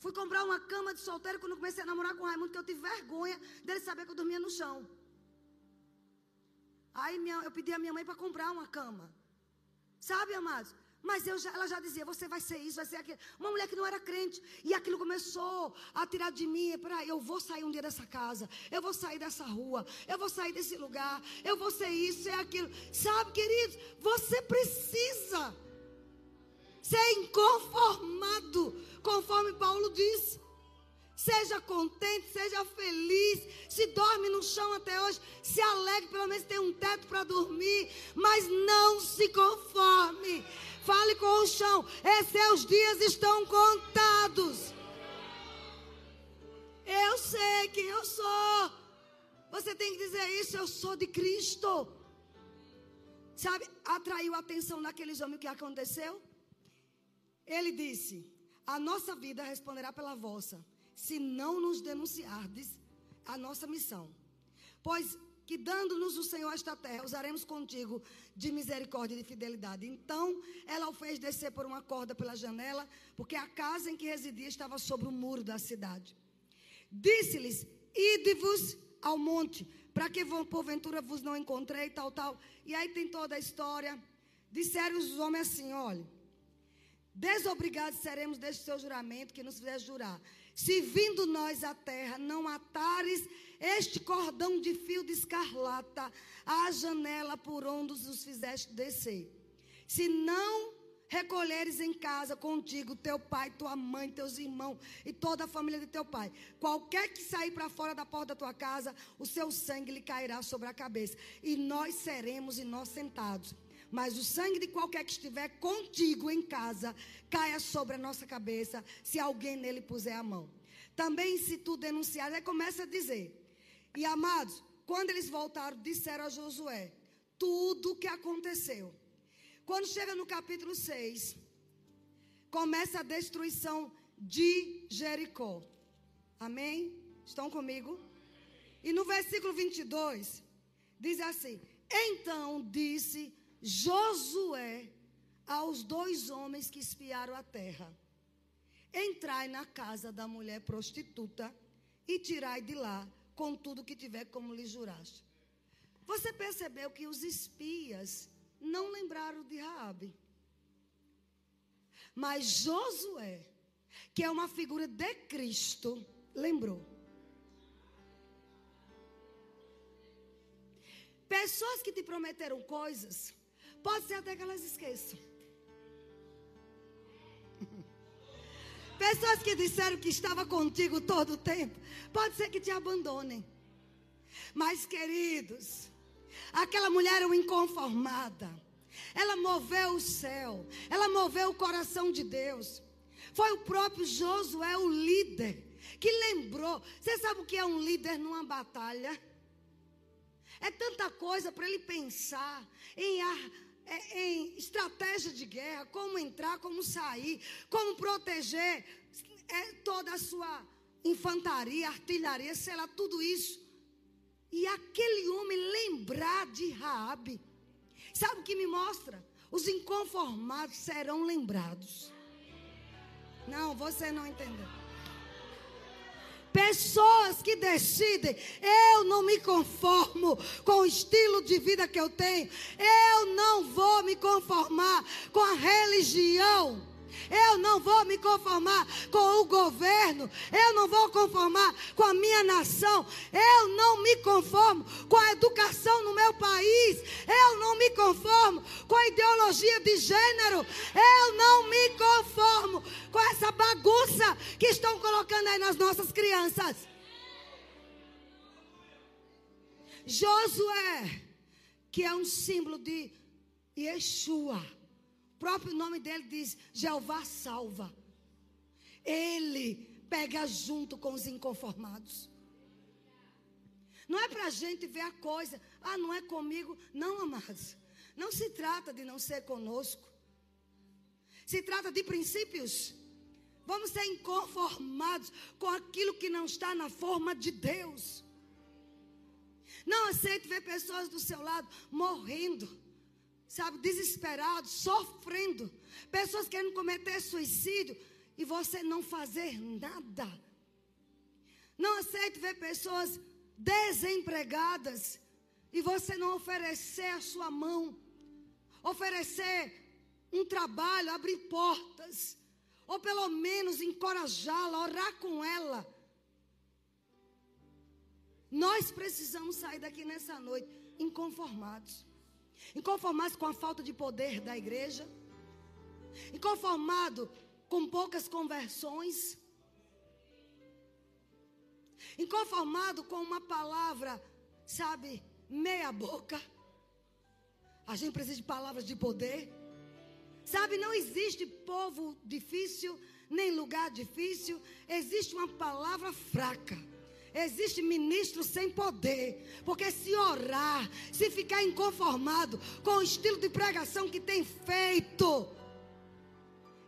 Fui comprar uma cama de solteiro quando comecei a namorar com o Raimundo, que eu tive vergonha dele saber que eu dormia no chão. Aí minha, eu pedi a minha mãe para comprar uma cama. Sabe, amados? Mas já, ela já dizia: você vai ser isso, vai ser aquilo. Uma mulher que não era crente. E aquilo começou a tirar de mim: peraí, eu vou sair um dia dessa casa. Eu vou sair dessa rua. Eu vou sair desse lugar. Eu vou ser isso, é aquilo. Sabe, queridos? Você precisa ser inconformado. Conforme Paulo disse. Seja contente, seja feliz. Se dorme no chão até hoje, se alegre, pelo menos tem um teto para dormir. Mas não se conforme. Fale com o chão. Esses seus dias estão contados. Eu sei quem eu sou. Você tem que dizer isso. Eu sou de Cristo. Sabe, atraiu a atenção daqueles homens o que aconteceu? Ele disse: A nossa vida responderá pela vossa se não nos denunciardes a nossa missão. Pois que dando-nos o Senhor esta terra, usaremos contigo de misericórdia e de fidelidade. Então, ela o fez descer por uma corda pela janela, porque a casa em que residia estava sobre o muro da cidade. Disse-lhes: Ide-vos ao monte, para que porventura vos não encontrei, tal, tal. E aí tem toda a história. Disseram os homens assim: olha, desobrigados seremos deste seu juramento que nos fizeste jurar. Se vindo nós à terra, não atares este cordão de fio de escarlata à janela por onde os fizeste descer. Se não recolheres em casa contigo teu pai, tua mãe, teus irmãos e toda a família de teu pai. Qualquer que sair para fora da porta da tua casa, o seu sangue lhe cairá sobre a cabeça. E nós seremos inocentados. Mas o sangue de qualquer que estiver contigo em casa caia sobre a nossa cabeça, se alguém nele puser a mão. Também, se tu denunciar, aí começa a dizer. E amados, quando eles voltaram, disseram a Josué tudo o que aconteceu. Quando chega no capítulo 6, começa a destruição de Jericó. Amém? Estão comigo? E no versículo 22, diz assim: Então disse Josué aos dois homens que espiaram a terra: Entrai na casa da mulher prostituta e tirai de lá com tudo que tiver como lhe juraste. Você percebeu que os espias não lembraram de Raabe. Mas Josué, que é uma figura de Cristo, lembrou. Pessoas que te prometeram coisas Pode ser até que elas esqueçam. Pessoas que disseram que estava contigo todo o tempo, pode ser que te abandonem. Mas, queridos, aquela mulher era uma inconformada. Ela moveu o céu, ela moveu o coração de Deus. Foi o próprio Josué, o líder, que lembrou. Você sabe o que é um líder numa batalha? É tanta coisa para ele pensar em é, em estratégia de guerra, como entrar, como sair, como proteger é, toda a sua infantaria, artilharia, sei lá, tudo isso. E aquele homem lembrar de Raabe. Sabe o que me mostra? Os inconformados serão lembrados. Não, você não entendeu. Pessoas que decidem, eu não me conformo com o estilo de vida que eu tenho, eu não vou me conformar com a religião eu não vou me conformar com o governo. Eu não vou conformar com a minha nação. Eu não me conformo com a educação no meu país. Eu não me conformo com a ideologia de gênero. Eu não me conformo com essa bagunça que estão colocando aí nas nossas crianças. Josué, que é um símbolo de Yeshua próprio nome dele diz: Jeová salva. Ele pega junto com os inconformados. Não é para a gente ver a coisa, ah, não é comigo. Não, amados. Não se trata de não ser conosco. Se trata de princípios. Vamos ser inconformados com aquilo que não está na forma de Deus. Não aceite ver pessoas do seu lado morrendo sabe, desesperados, sofrendo, pessoas querendo cometer suicídio e você não fazer nada. Não aceite ver pessoas desempregadas e você não oferecer a sua mão, oferecer um trabalho, abrir portas, ou pelo menos encorajá-la, orar com ela. Nós precisamos sair daqui nessa noite inconformados inconformado com a falta de poder da igreja, inconformado com poucas conversões, inconformado com uma palavra, sabe, meia boca. A gente precisa de palavras de poder. Sabe, não existe povo difícil, nem lugar difícil, existe uma palavra fraca. Existe ministro sem poder. Porque se orar, se ficar inconformado com o estilo de pregação que tem feito,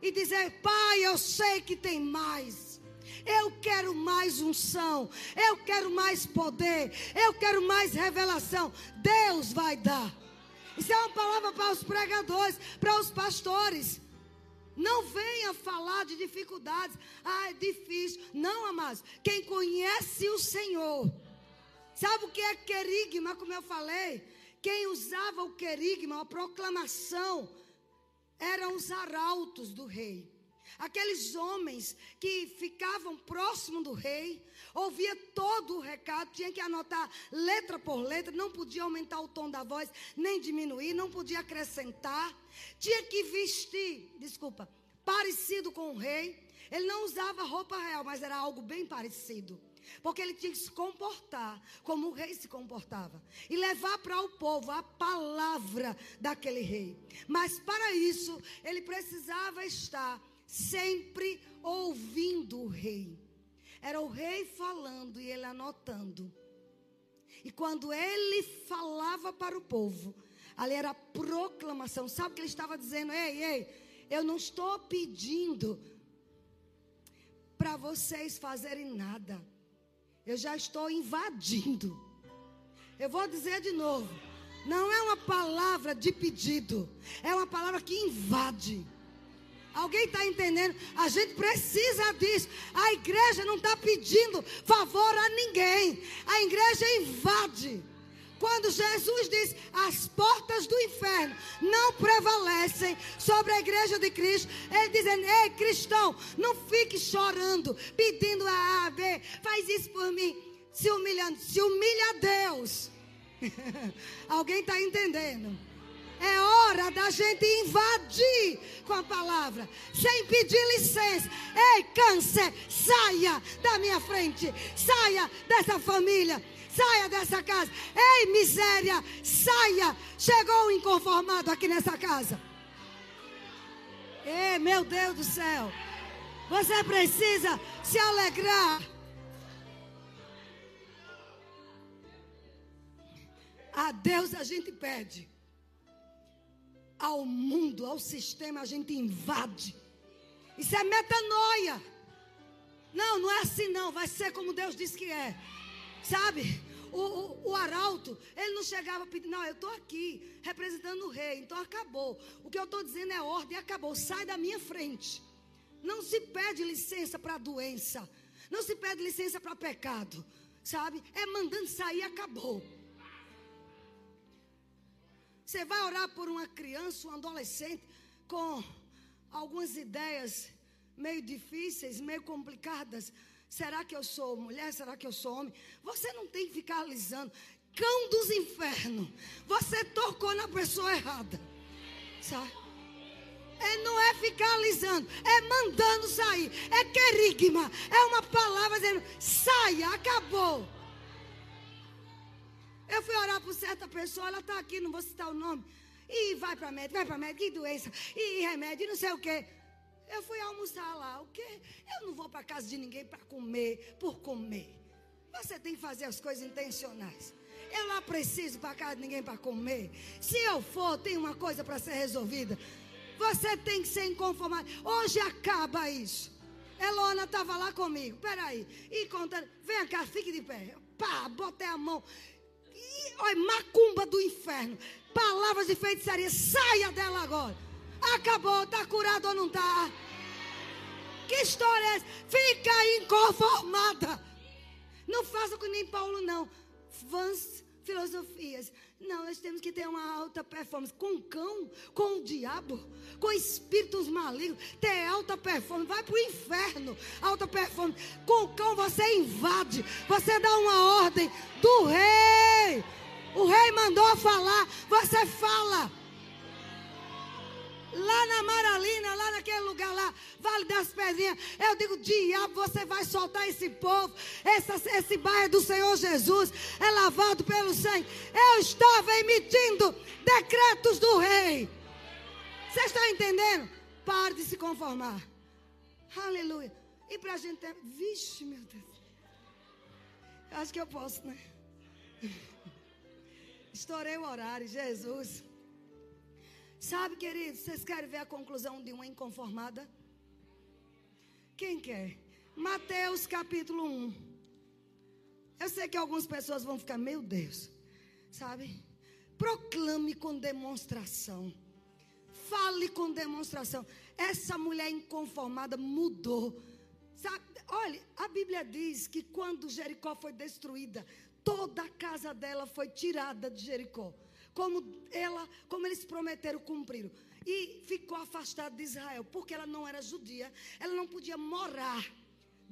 e dizer, Pai, eu sei que tem mais. Eu quero mais unção. Eu quero mais poder. Eu quero mais revelação. Deus vai dar. Isso é uma palavra para os pregadores, para os pastores. Não venha falar de dificuldades. Ah, é difícil. Não, amados. Quem conhece o Senhor. Sabe o que é querigma, como eu falei? Quem usava o querigma, a proclamação, eram os arautos do rei. Aqueles homens que ficavam próximo do rei, ouvia todo o recado, tinha que anotar letra por letra, não podia aumentar o tom da voz, nem diminuir, não podia acrescentar. Tinha que vestir, desculpa, parecido com o rei. Ele não usava roupa real, mas era algo bem parecido. Porque ele tinha que se comportar como o rei se comportava. E levar para o povo a palavra daquele rei. Mas para isso, ele precisava estar sempre ouvindo o rei. Era o rei falando e ele anotando. E quando ele falava para o povo, ali era proclamação. Sabe o que ele estava dizendo? Ei, ei, eu não estou pedindo para vocês fazerem nada. Eu já estou invadindo. Eu vou dizer de novo. Não é uma palavra de pedido, é uma palavra que invade. Alguém está entendendo? A gente precisa disso. A igreja não está pedindo favor a ninguém. A igreja invade. Quando Jesus diz as portas do inferno não prevalecem sobre a igreja de Cristo, ele dizendo: Ei, cristão, não fique chorando, pedindo a A, B, faz isso por mim, se humilhando, se humilha a Deus. [laughs] Alguém está entendendo? É hora da gente invadir com a palavra, sem pedir licença. Ei, câncer, saia da minha frente, saia dessa família, saia dessa casa. Ei, miséria, saia. Chegou um inconformado aqui nessa casa. Ei, meu Deus do céu. Você precisa se alegrar. A Deus a gente pede ao mundo, ao sistema, a gente invade. Isso é metanoia. Não, não é assim não. Vai ser como Deus disse que é. Sabe? O, o, o, arauto, ele não chegava pedindo, não, eu estou aqui representando o rei, então acabou. O que eu estou dizendo é ordem, acabou. Sai da minha frente. Não se pede licença para doença. Não se pede licença para pecado. Sabe? É mandando sair, acabou. Você vai orar por uma criança, um adolescente, com algumas ideias meio difíceis, meio complicadas. Será que eu sou mulher? Será que eu sou homem? Você não tem que ficar alisando. Cão dos infernos. Você tocou na pessoa errada. Sabe? É, não é ficar alisando, é mandando sair. É querigma. É uma palavra dizendo: saia, acabou. Eu fui orar por certa pessoa, ela está aqui, não vou citar o nome. E vai para médico, vai para médico, que doença, e remédio, e não sei o quê. Eu fui almoçar lá, o quê? Eu não vou para casa de ninguém para comer, por comer. Você tem que fazer as coisas intencionais. Eu lá preciso para casa de ninguém para comer. Se eu for, tem uma coisa para ser resolvida. Você tem que ser inconformado. Hoje acaba isso. Elona estava lá comigo. Peraí. E contando. Vem cá, fique de pé. Pá, botei a mão. Olha, macumba do inferno. Palavras de feitiçaria. Saia dela agora. Acabou. Está curado ou não está? Que história é essa? Fica inconformada. Não faça com nem Paulo, não. Vãs filosofias. Não, nós temos que ter uma alta performance. Com cão, com o diabo, com espíritos malignos. Ter alta performance. Vai para o inferno. Alta performance. Com cão você invade. Você dá uma ordem do rei. O rei mandou falar. Você fala. Lá na Maralina, lá naquele lugar lá, Vale das Pedrinhas. Eu digo, diabo, você vai soltar esse povo. Essa, esse bairro do Senhor Jesus é lavado pelo sangue. Eu estava emitindo decretos do rei. Você está entendendo? Pare de se conformar. Aleluia. E para a gente ter. Vixe, meu Deus. Acho que eu posso, né? [laughs] Estourei o horário, Jesus. Sabe, queridos, vocês querem ver a conclusão de uma inconformada? Quem quer? Mateus capítulo 1. Eu sei que algumas pessoas vão ficar, meu Deus, sabe? Proclame com demonstração. Fale com demonstração. Essa mulher inconformada mudou. Sabe? Olha, a Bíblia diz que quando Jericó foi destruída, toda a casa dela foi tirada de Jericó como ela, como eles prometeram, cumpriram. E ficou afastada de Israel, porque ela não era judia, ela não podia morar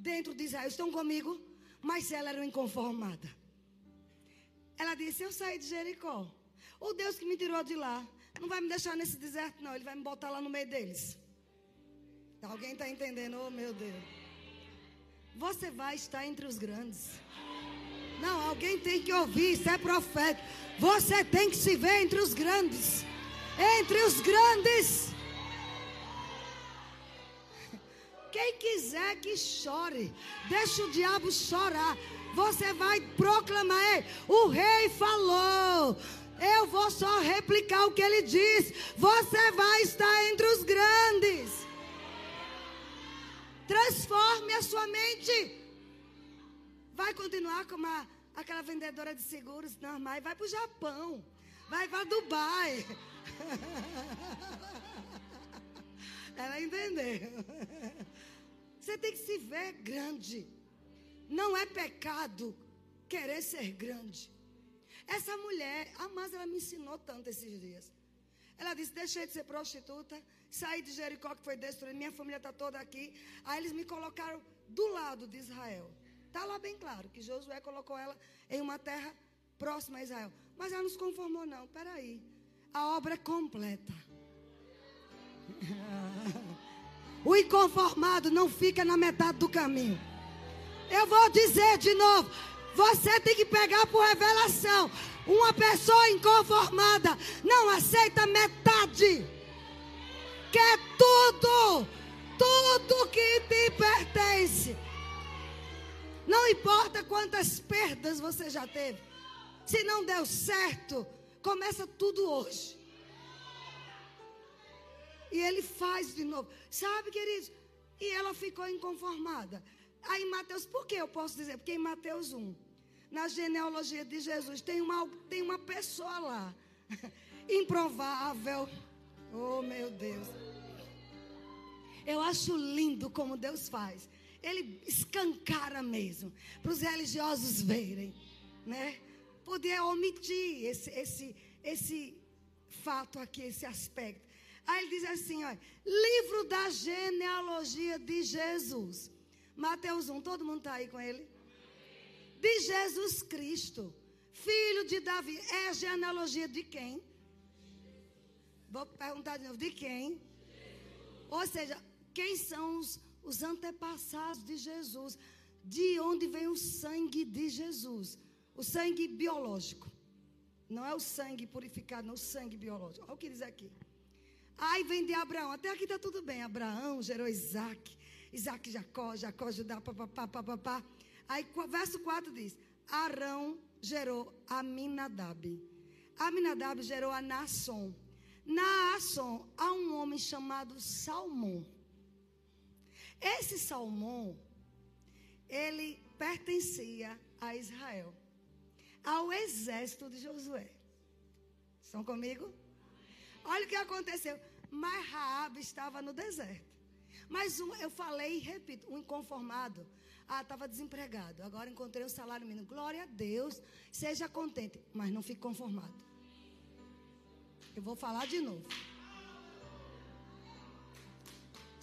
dentro de Israel. Estão comigo? Mas ela era inconformada. Ela disse: Eu saí de Jericó. O Deus que me tirou de lá não vai me deixar nesse deserto, não. Ele vai me botar lá no meio deles. Alguém está entendendo? Oh, meu Deus. Você vai estar entre os grandes. Não, alguém tem que ouvir, isso é profeta. Você tem que se ver entre os grandes. Entre os grandes. Quem quiser que chore, deixa o diabo chorar. Você vai proclamar: Ei, o rei falou. Eu vou só replicar o que ele diz. Você vai estar entre os grandes. Transforme a sua mente. Vai continuar como a, aquela vendedora de seguros normais. Vai para o Japão. Vai para Dubai. [laughs] Ela entendeu. Você tem que se ver grande. Não é pecado querer ser grande. Essa mulher, a mais ela me ensinou tanto esses dias. Ela disse: Deixei de ser prostituta, saí de Jericó que foi destruída, minha família está toda aqui. Aí eles me colocaram do lado de Israel. Está lá bem claro que Josué colocou ela em uma terra próxima a Israel. Mas ela não se conformou, não. Peraí. A obra é completa. [laughs] O inconformado não fica na metade do caminho. Eu vou dizer de novo. Você tem que pegar por revelação. Uma pessoa inconformada não aceita metade. Quer tudo. Tudo que te pertence. Não importa quantas perdas você já teve. Se não deu certo, começa tudo hoje. E ele faz de novo. Sabe, queridos? E ela ficou inconformada. Aí em Mateus, por que eu posso dizer? Porque em Mateus 1, na genealogia de Jesus, tem uma, tem uma pessoa lá. [laughs] Improvável. Oh, meu Deus. Eu acho lindo como Deus faz. Ele escancara mesmo, para os religiosos verem, né? Podia omitir esse, esse, esse fato aqui, esse aspecto. Aí ele diz assim, olha, livro da genealogia de Jesus. Mateus 1, todo mundo está aí com ele? De Jesus Cristo, filho de Davi. É a genealogia de quem? Vou perguntar de novo, de quem? Ou seja, quem são os, os antepassados de Jesus? De onde vem o sangue de Jesus? O sangue biológico. Não é o sangue purificado, não é o sangue biológico. Olha o que diz aqui. Aí vem de Abraão. Até aqui está tudo bem. Abraão gerou Isaac. Isaac, Jacó, Jacó, Judá, papapá, papapá. Aí, verso 4 diz: Arão gerou Aminadab. Aminadab gerou a Naasson. Naasson, há um homem chamado Salmão. Esse Salmão, ele pertencia a Israel, ao exército de Josué. Estão comigo? Olha o que aconteceu. Mas Raab estava no deserto. Mas um, eu falei e repito, um inconformado. Ah, estava desempregado. Agora encontrei um salário mínimo. Glória a Deus. Seja contente, mas não fique conformado. Eu vou falar de novo.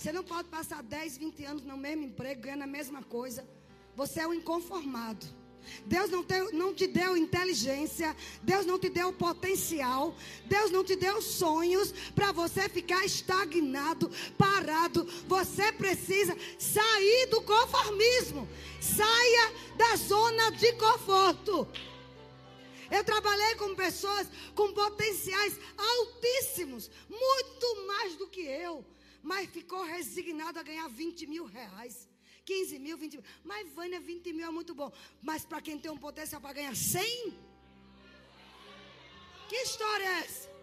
Você não pode passar 10, 20 anos no mesmo emprego, ganhando a mesma coisa. Você é um inconformado. Deus não, te, não te deu inteligência, Deus não te deu potencial, Deus não te deu sonhos para você ficar estagnado, parado. Você precisa sair do conformismo, saia da zona de conforto. Eu trabalhei com pessoas com potenciais altíssimos, muito mais do que eu, mas ficou resignado a ganhar 20 mil reais. 15 mil, 20 mil. Mas, Vânia, 20 mil é muito bom. Mas para quem tem um potencial para ganhar 100? Que história é essa?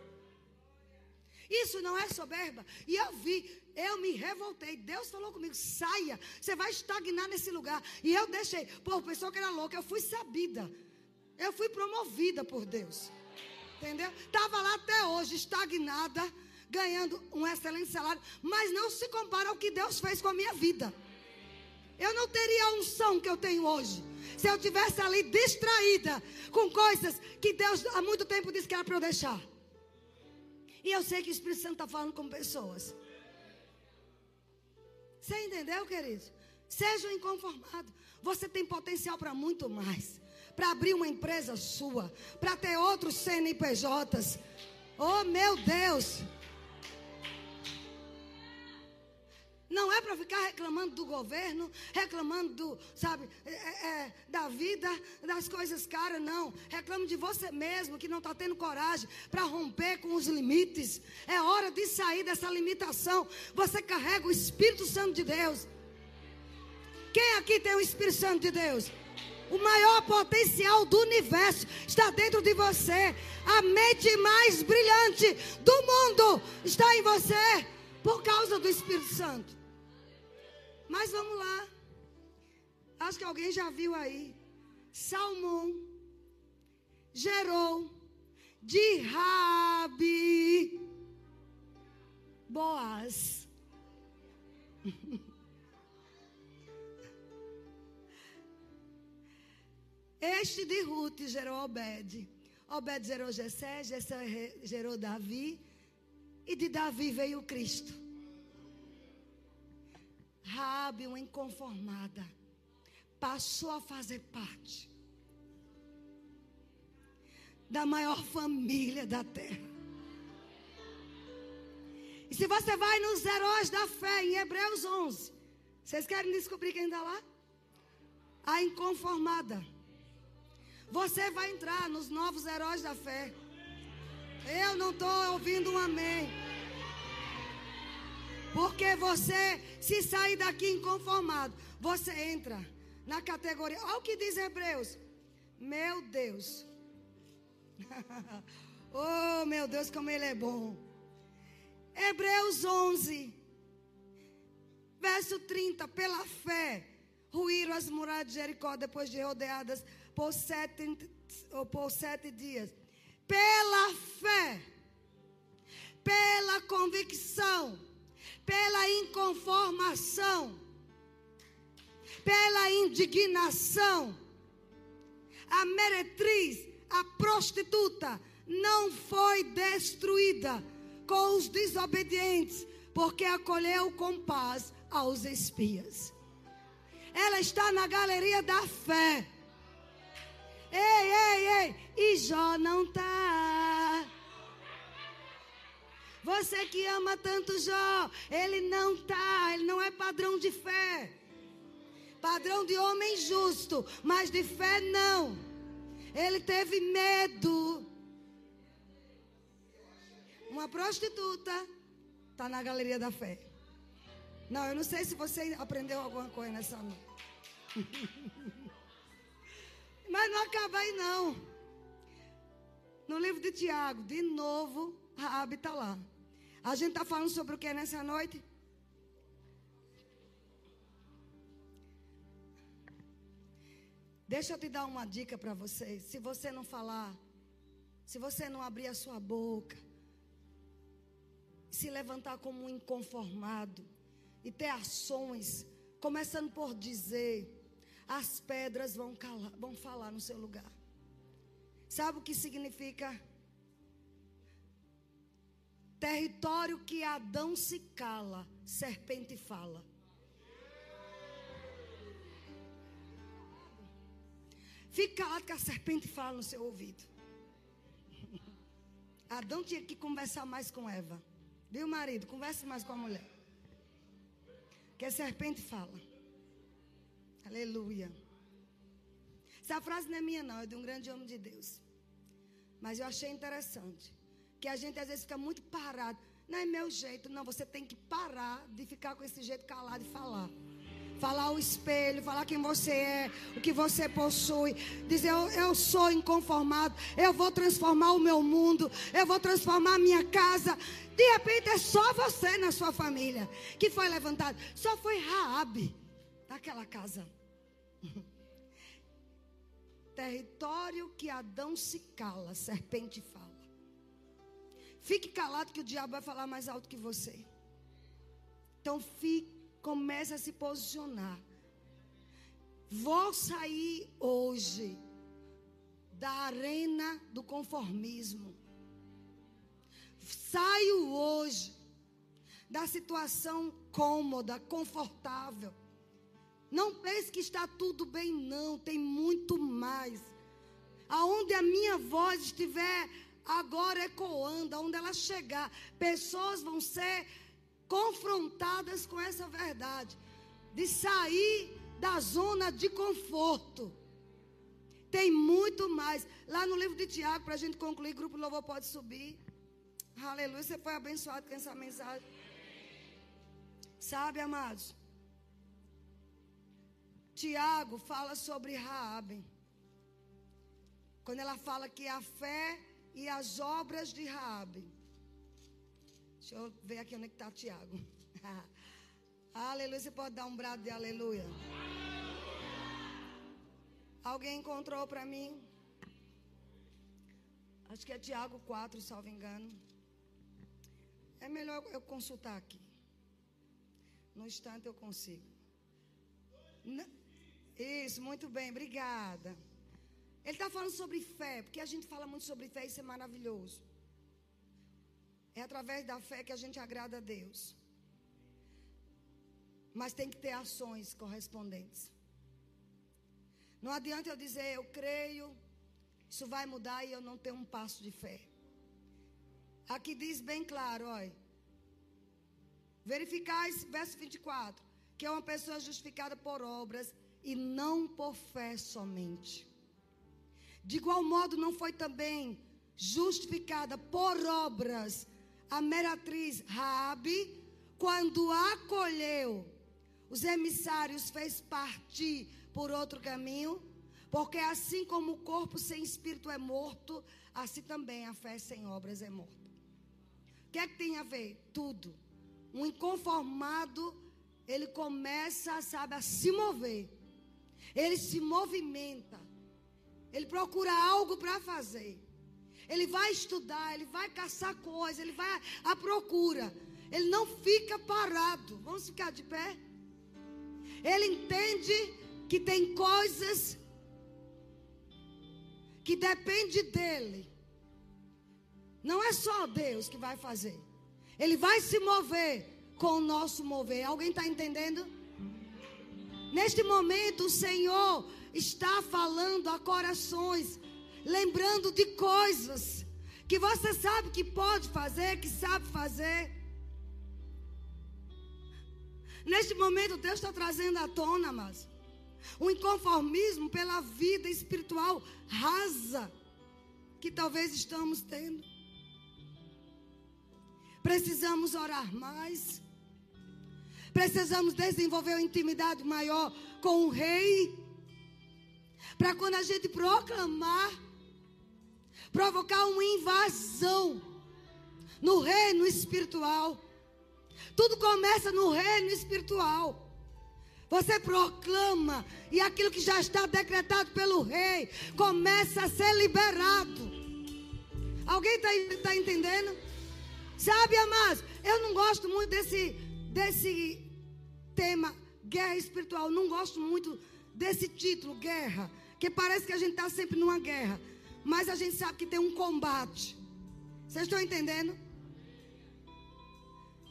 Isso não é soberba. E eu vi, eu me revoltei. Deus falou comigo: saia, você vai estagnar nesse lugar. E eu deixei. Pô, o pessoal que era louca, eu fui sabida. Eu fui promovida por Deus. Entendeu? Estava lá até hoje, estagnada, ganhando um excelente salário. Mas não se compara ao que Deus fez com a minha vida. Eu não teria a unção que eu tenho hoje. Se eu tivesse ali distraída com coisas que Deus há muito tempo disse que era para eu deixar. E eu sei que o Espírito Santo está falando com pessoas. Você entendeu, querido? Seja um inconformado. Você tem potencial para muito mais. Para abrir uma empresa sua. Para ter outros CNPJs. Oh, meu Deus. Não é para ficar reclamando do governo, reclamando do, sabe, é, é, é, da vida, das coisas caras, não. Reclame de você mesmo que não está tendo coragem para romper com os limites. É hora de sair dessa limitação. Você carrega o Espírito Santo de Deus. Quem aqui tem o Espírito Santo de Deus? O maior potencial do universo está dentro de você. A mente mais brilhante do mundo está em você por causa do Espírito Santo. Mas vamos lá. Acho que alguém já viu aí. Salmão gerou de Rabi Boaz. [laughs] Este de Ruth gerou Obed. Obed gerou Jessé, Jessé gerou Davi. E de Davi veio Cristo. Rabi, uma inconformada, passou a fazer parte da maior família da terra. E se você vai nos heróis da fé, em Hebreus 11, vocês querem descobrir quem está lá? A inconformada. Você vai entrar nos novos heróis da fé. Eu não estou ouvindo um amém. Porque você, se sair daqui inconformado, você entra na categoria. Olha o que diz Hebreus. Meu Deus. [laughs] oh, meu Deus, como ele é bom. Hebreus 11, verso 30. Pela fé, ruíram as muralhas de Jericó depois de rodeadas por sete, por sete dias. Pela fé, pela convicção, pela inconformação, pela indignação, a meretriz, a prostituta, não foi destruída com os desobedientes, porque acolheu com paz aos espias. Ela está na galeria da fé. Ei, ei, ei. E Jó não está. Você que ama tanto Jó, ele não está, ele não é padrão de fé. Padrão de homem justo, mas de fé não. Ele teve medo. Uma prostituta está na galeria da fé. Não, eu não sei se você aprendeu alguma coisa nessa noite. [laughs] Mas não acaba aí não. No livro de Tiago, de novo, Raab está lá. A gente está falando sobre o que nessa noite? Deixa eu te dar uma dica para vocês. Se você não falar, se você não abrir a sua boca, se levantar como um inconformado e ter ações, começando por dizer, as pedras vão, calar, vão falar no seu lugar. Sabe o que significa? Território que Adão se cala, serpente fala. Fica calado que a serpente fala no seu ouvido. Adão tinha que conversar mais com Eva. Viu, marido? Converse mais com a mulher. Que a serpente fala. Aleluia. Essa frase não é minha, não, é de um grande homem de Deus. Mas eu achei interessante. Que a gente às vezes fica muito parado. Não é meu jeito, não. Você tem que parar de ficar com esse jeito calado e falar. Falar ao espelho, falar quem você é, o que você possui. Dizer, eu, eu sou inconformado, eu vou transformar o meu mundo, eu vou transformar a minha casa. De repente é só você na sua família que foi levantado. Só foi Raabe naquela casa. [laughs] Território que Adão se cala, serpente fala. Fique calado que o diabo vai falar mais alto que você. Então fique, comece a se posicionar. Vou sair hoje da arena do conformismo. Saio hoje da situação cômoda, confortável. Não pense que está tudo bem, não. Tem muito mais. Aonde a minha voz estiver agora ecoando, aonde ela chegar, pessoas vão ser confrontadas com essa verdade. De sair da zona de conforto. Tem muito mais. Lá no livro de Tiago, para a gente concluir, grupo louvor pode subir. Aleluia. Você foi abençoado com essa mensagem. Sabe, amados? Tiago fala sobre Raabe. Quando ela fala que a fé e as obras de Raabe. Deixa eu ver aqui onde é está Tiago. [laughs] aleluia. Você pode dar um brado de aleluia? Alguém encontrou para mim? Acho que é Tiago 4, salvo engano. É melhor eu consultar aqui. No instante eu consigo. Isso, muito bem, obrigada. Ele está falando sobre fé, porque a gente fala muito sobre fé isso é maravilhoso. É através da fé que a gente agrada a Deus. Mas tem que ter ações correspondentes. Não adianta eu dizer, eu creio, isso vai mudar e eu não tenho um passo de fé. Aqui diz bem claro, olha. Verificais, verso 24, que é uma pessoa justificada por obras e não por fé somente. De igual modo, não foi também justificada por obras a meratriz Raabe, quando acolheu os emissários, fez partir por outro caminho, porque assim como o corpo sem espírito é morto, assim também a fé sem obras é morta. O que é que tem a ver? Tudo. Um inconformado, ele começa, sabe, a se mover. Ele se movimenta. Ele procura algo para fazer. Ele vai estudar, ele vai caçar coisas, ele vai à procura. Ele não fica parado. Vamos ficar de pé? Ele entende que tem coisas que depende dele. Não é só Deus que vai fazer. Ele vai se mover com o nosso mover. Alguém está entendendo? Neste momento, o Senhor está falando a corações, lembrando de coisas que você sabe que pode fazer, que sabe fazer. Neste momento, Deus está trazendo à tona, mas um inconformismo pela vida espiritual rasa que talvez estamos tendo. Precisamos orar mais. Precisamos desenvolver uma intimidade maior com o rei. Para quando a gente proclamar, provocar uma invasão no reino espiritual. Tudo começa no reino espiritual. Você proclama e aquilo que já está decretado pelo rei começa a ser liberado. Alguém está tá entendendo? Sabe, amados, eu não gosto muito desse, desse tema, guerra espiritual. Não gosto muito desse título, guerra. Que parece que a gente está sempre numa guerra. Mas a gente sabe que tem um combate. Vocês estão entendendo?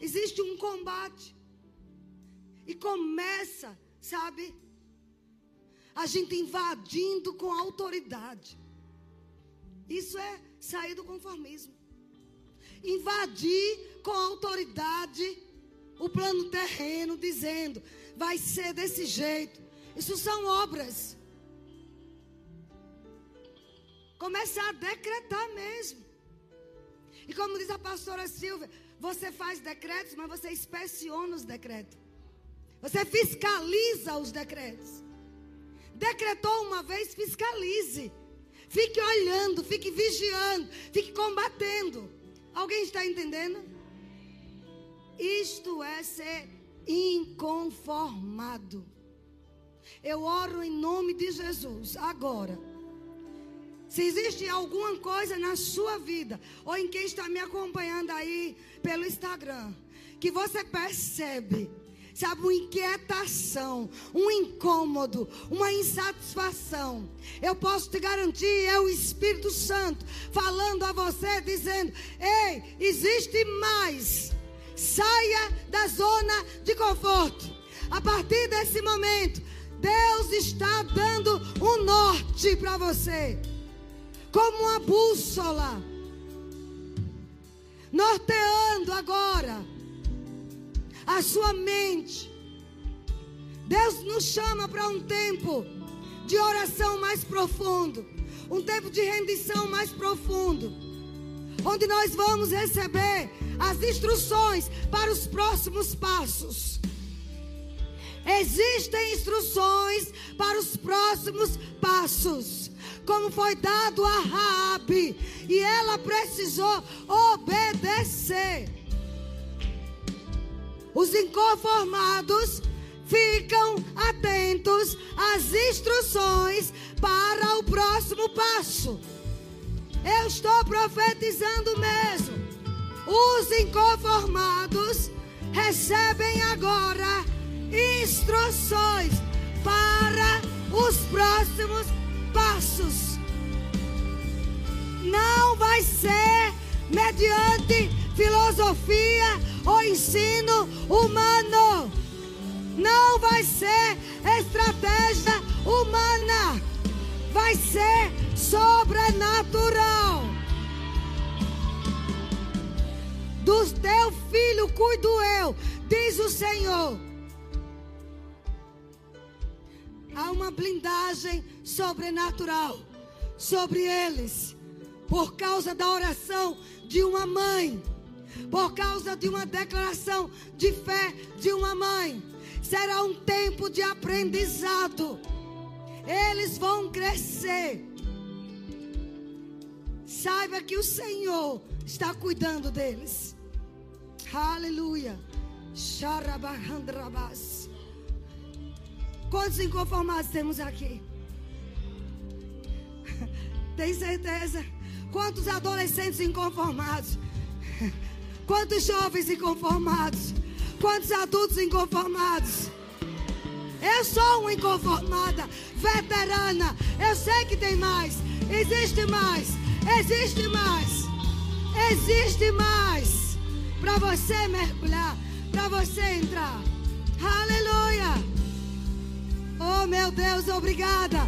Existe um combate. E começa, sabe? A gente invadindo com autoridade. Isso é sair do conformismo. Invadir com autoridade o plano terreno, dizendo: vai ser desse jeito. Isso são obras. Começar a decretar mesmo. E como diz a pastora Silvia, você faz decretos, mas você inspeciona os decretos. Você fiscaliza os decretos. Decretou uma vez, fiscalize. Fique olhando, fique vigiando, fique combatendo. Alguém está entendendo? Isto é ser inconformado. Eu oro em nome de Jesus agora se existe alguma coisa na sua vida, ou em quem está me acompanhando aí pelo Instagram, que você percebe, sabe, uma inquietação, um incômodo, uma insatisfação, eu posso te garantir, é o Espírito Santo falando a você, dizendo: Ei, existe mais. Saia da zona de conforto. A partir desse momento, Deus está dando um norte para você como uma bússola, norteando agora a sua mente. Deus nos chama para um tempo de oração mais profundo, um tempo de rendição mais profundo, onde nós vamos receber as instruções para os próximos passos. Existem instruções para os próximos passos como foi dado a Raabe, e ela precisou obedecer. Os inconformados ficam atentos às instruções para o próximo passo. Eu estou profetizando mesmo. Os inconformados recebem agora instruções para os próximos passos. Não vai ser mediante filosofia ou ensino humano. Não vai ser estratégia humana. Vai ser sobrenatural. Do teu filho cuido eu, diz o Senhor. Há uma blindagem sobrenatural sobre eles, por causa da oração de uma mãe, por causa de uma declaração de fé de uma mãe. Será um tempo de aprendizado. Eles vão crescer. Saiba que o Senhor está cuidando deles. Aleluia. Xarabahandrabas. Quantos inconformados temos aqui? Tem certeza? Quantos adolescentes inconformados? Quantos jovens inconformados? Quantos adultos inconformados? Eu sou uma inconformada, veterana. Eu sei que tem mais. Existe mais. Existe mais. Existe mais. Para você mergulhar, para você entrar. Aleluia. Oh, meu Deus, obrigada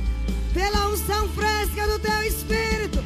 pela unção fresca do teu espírito.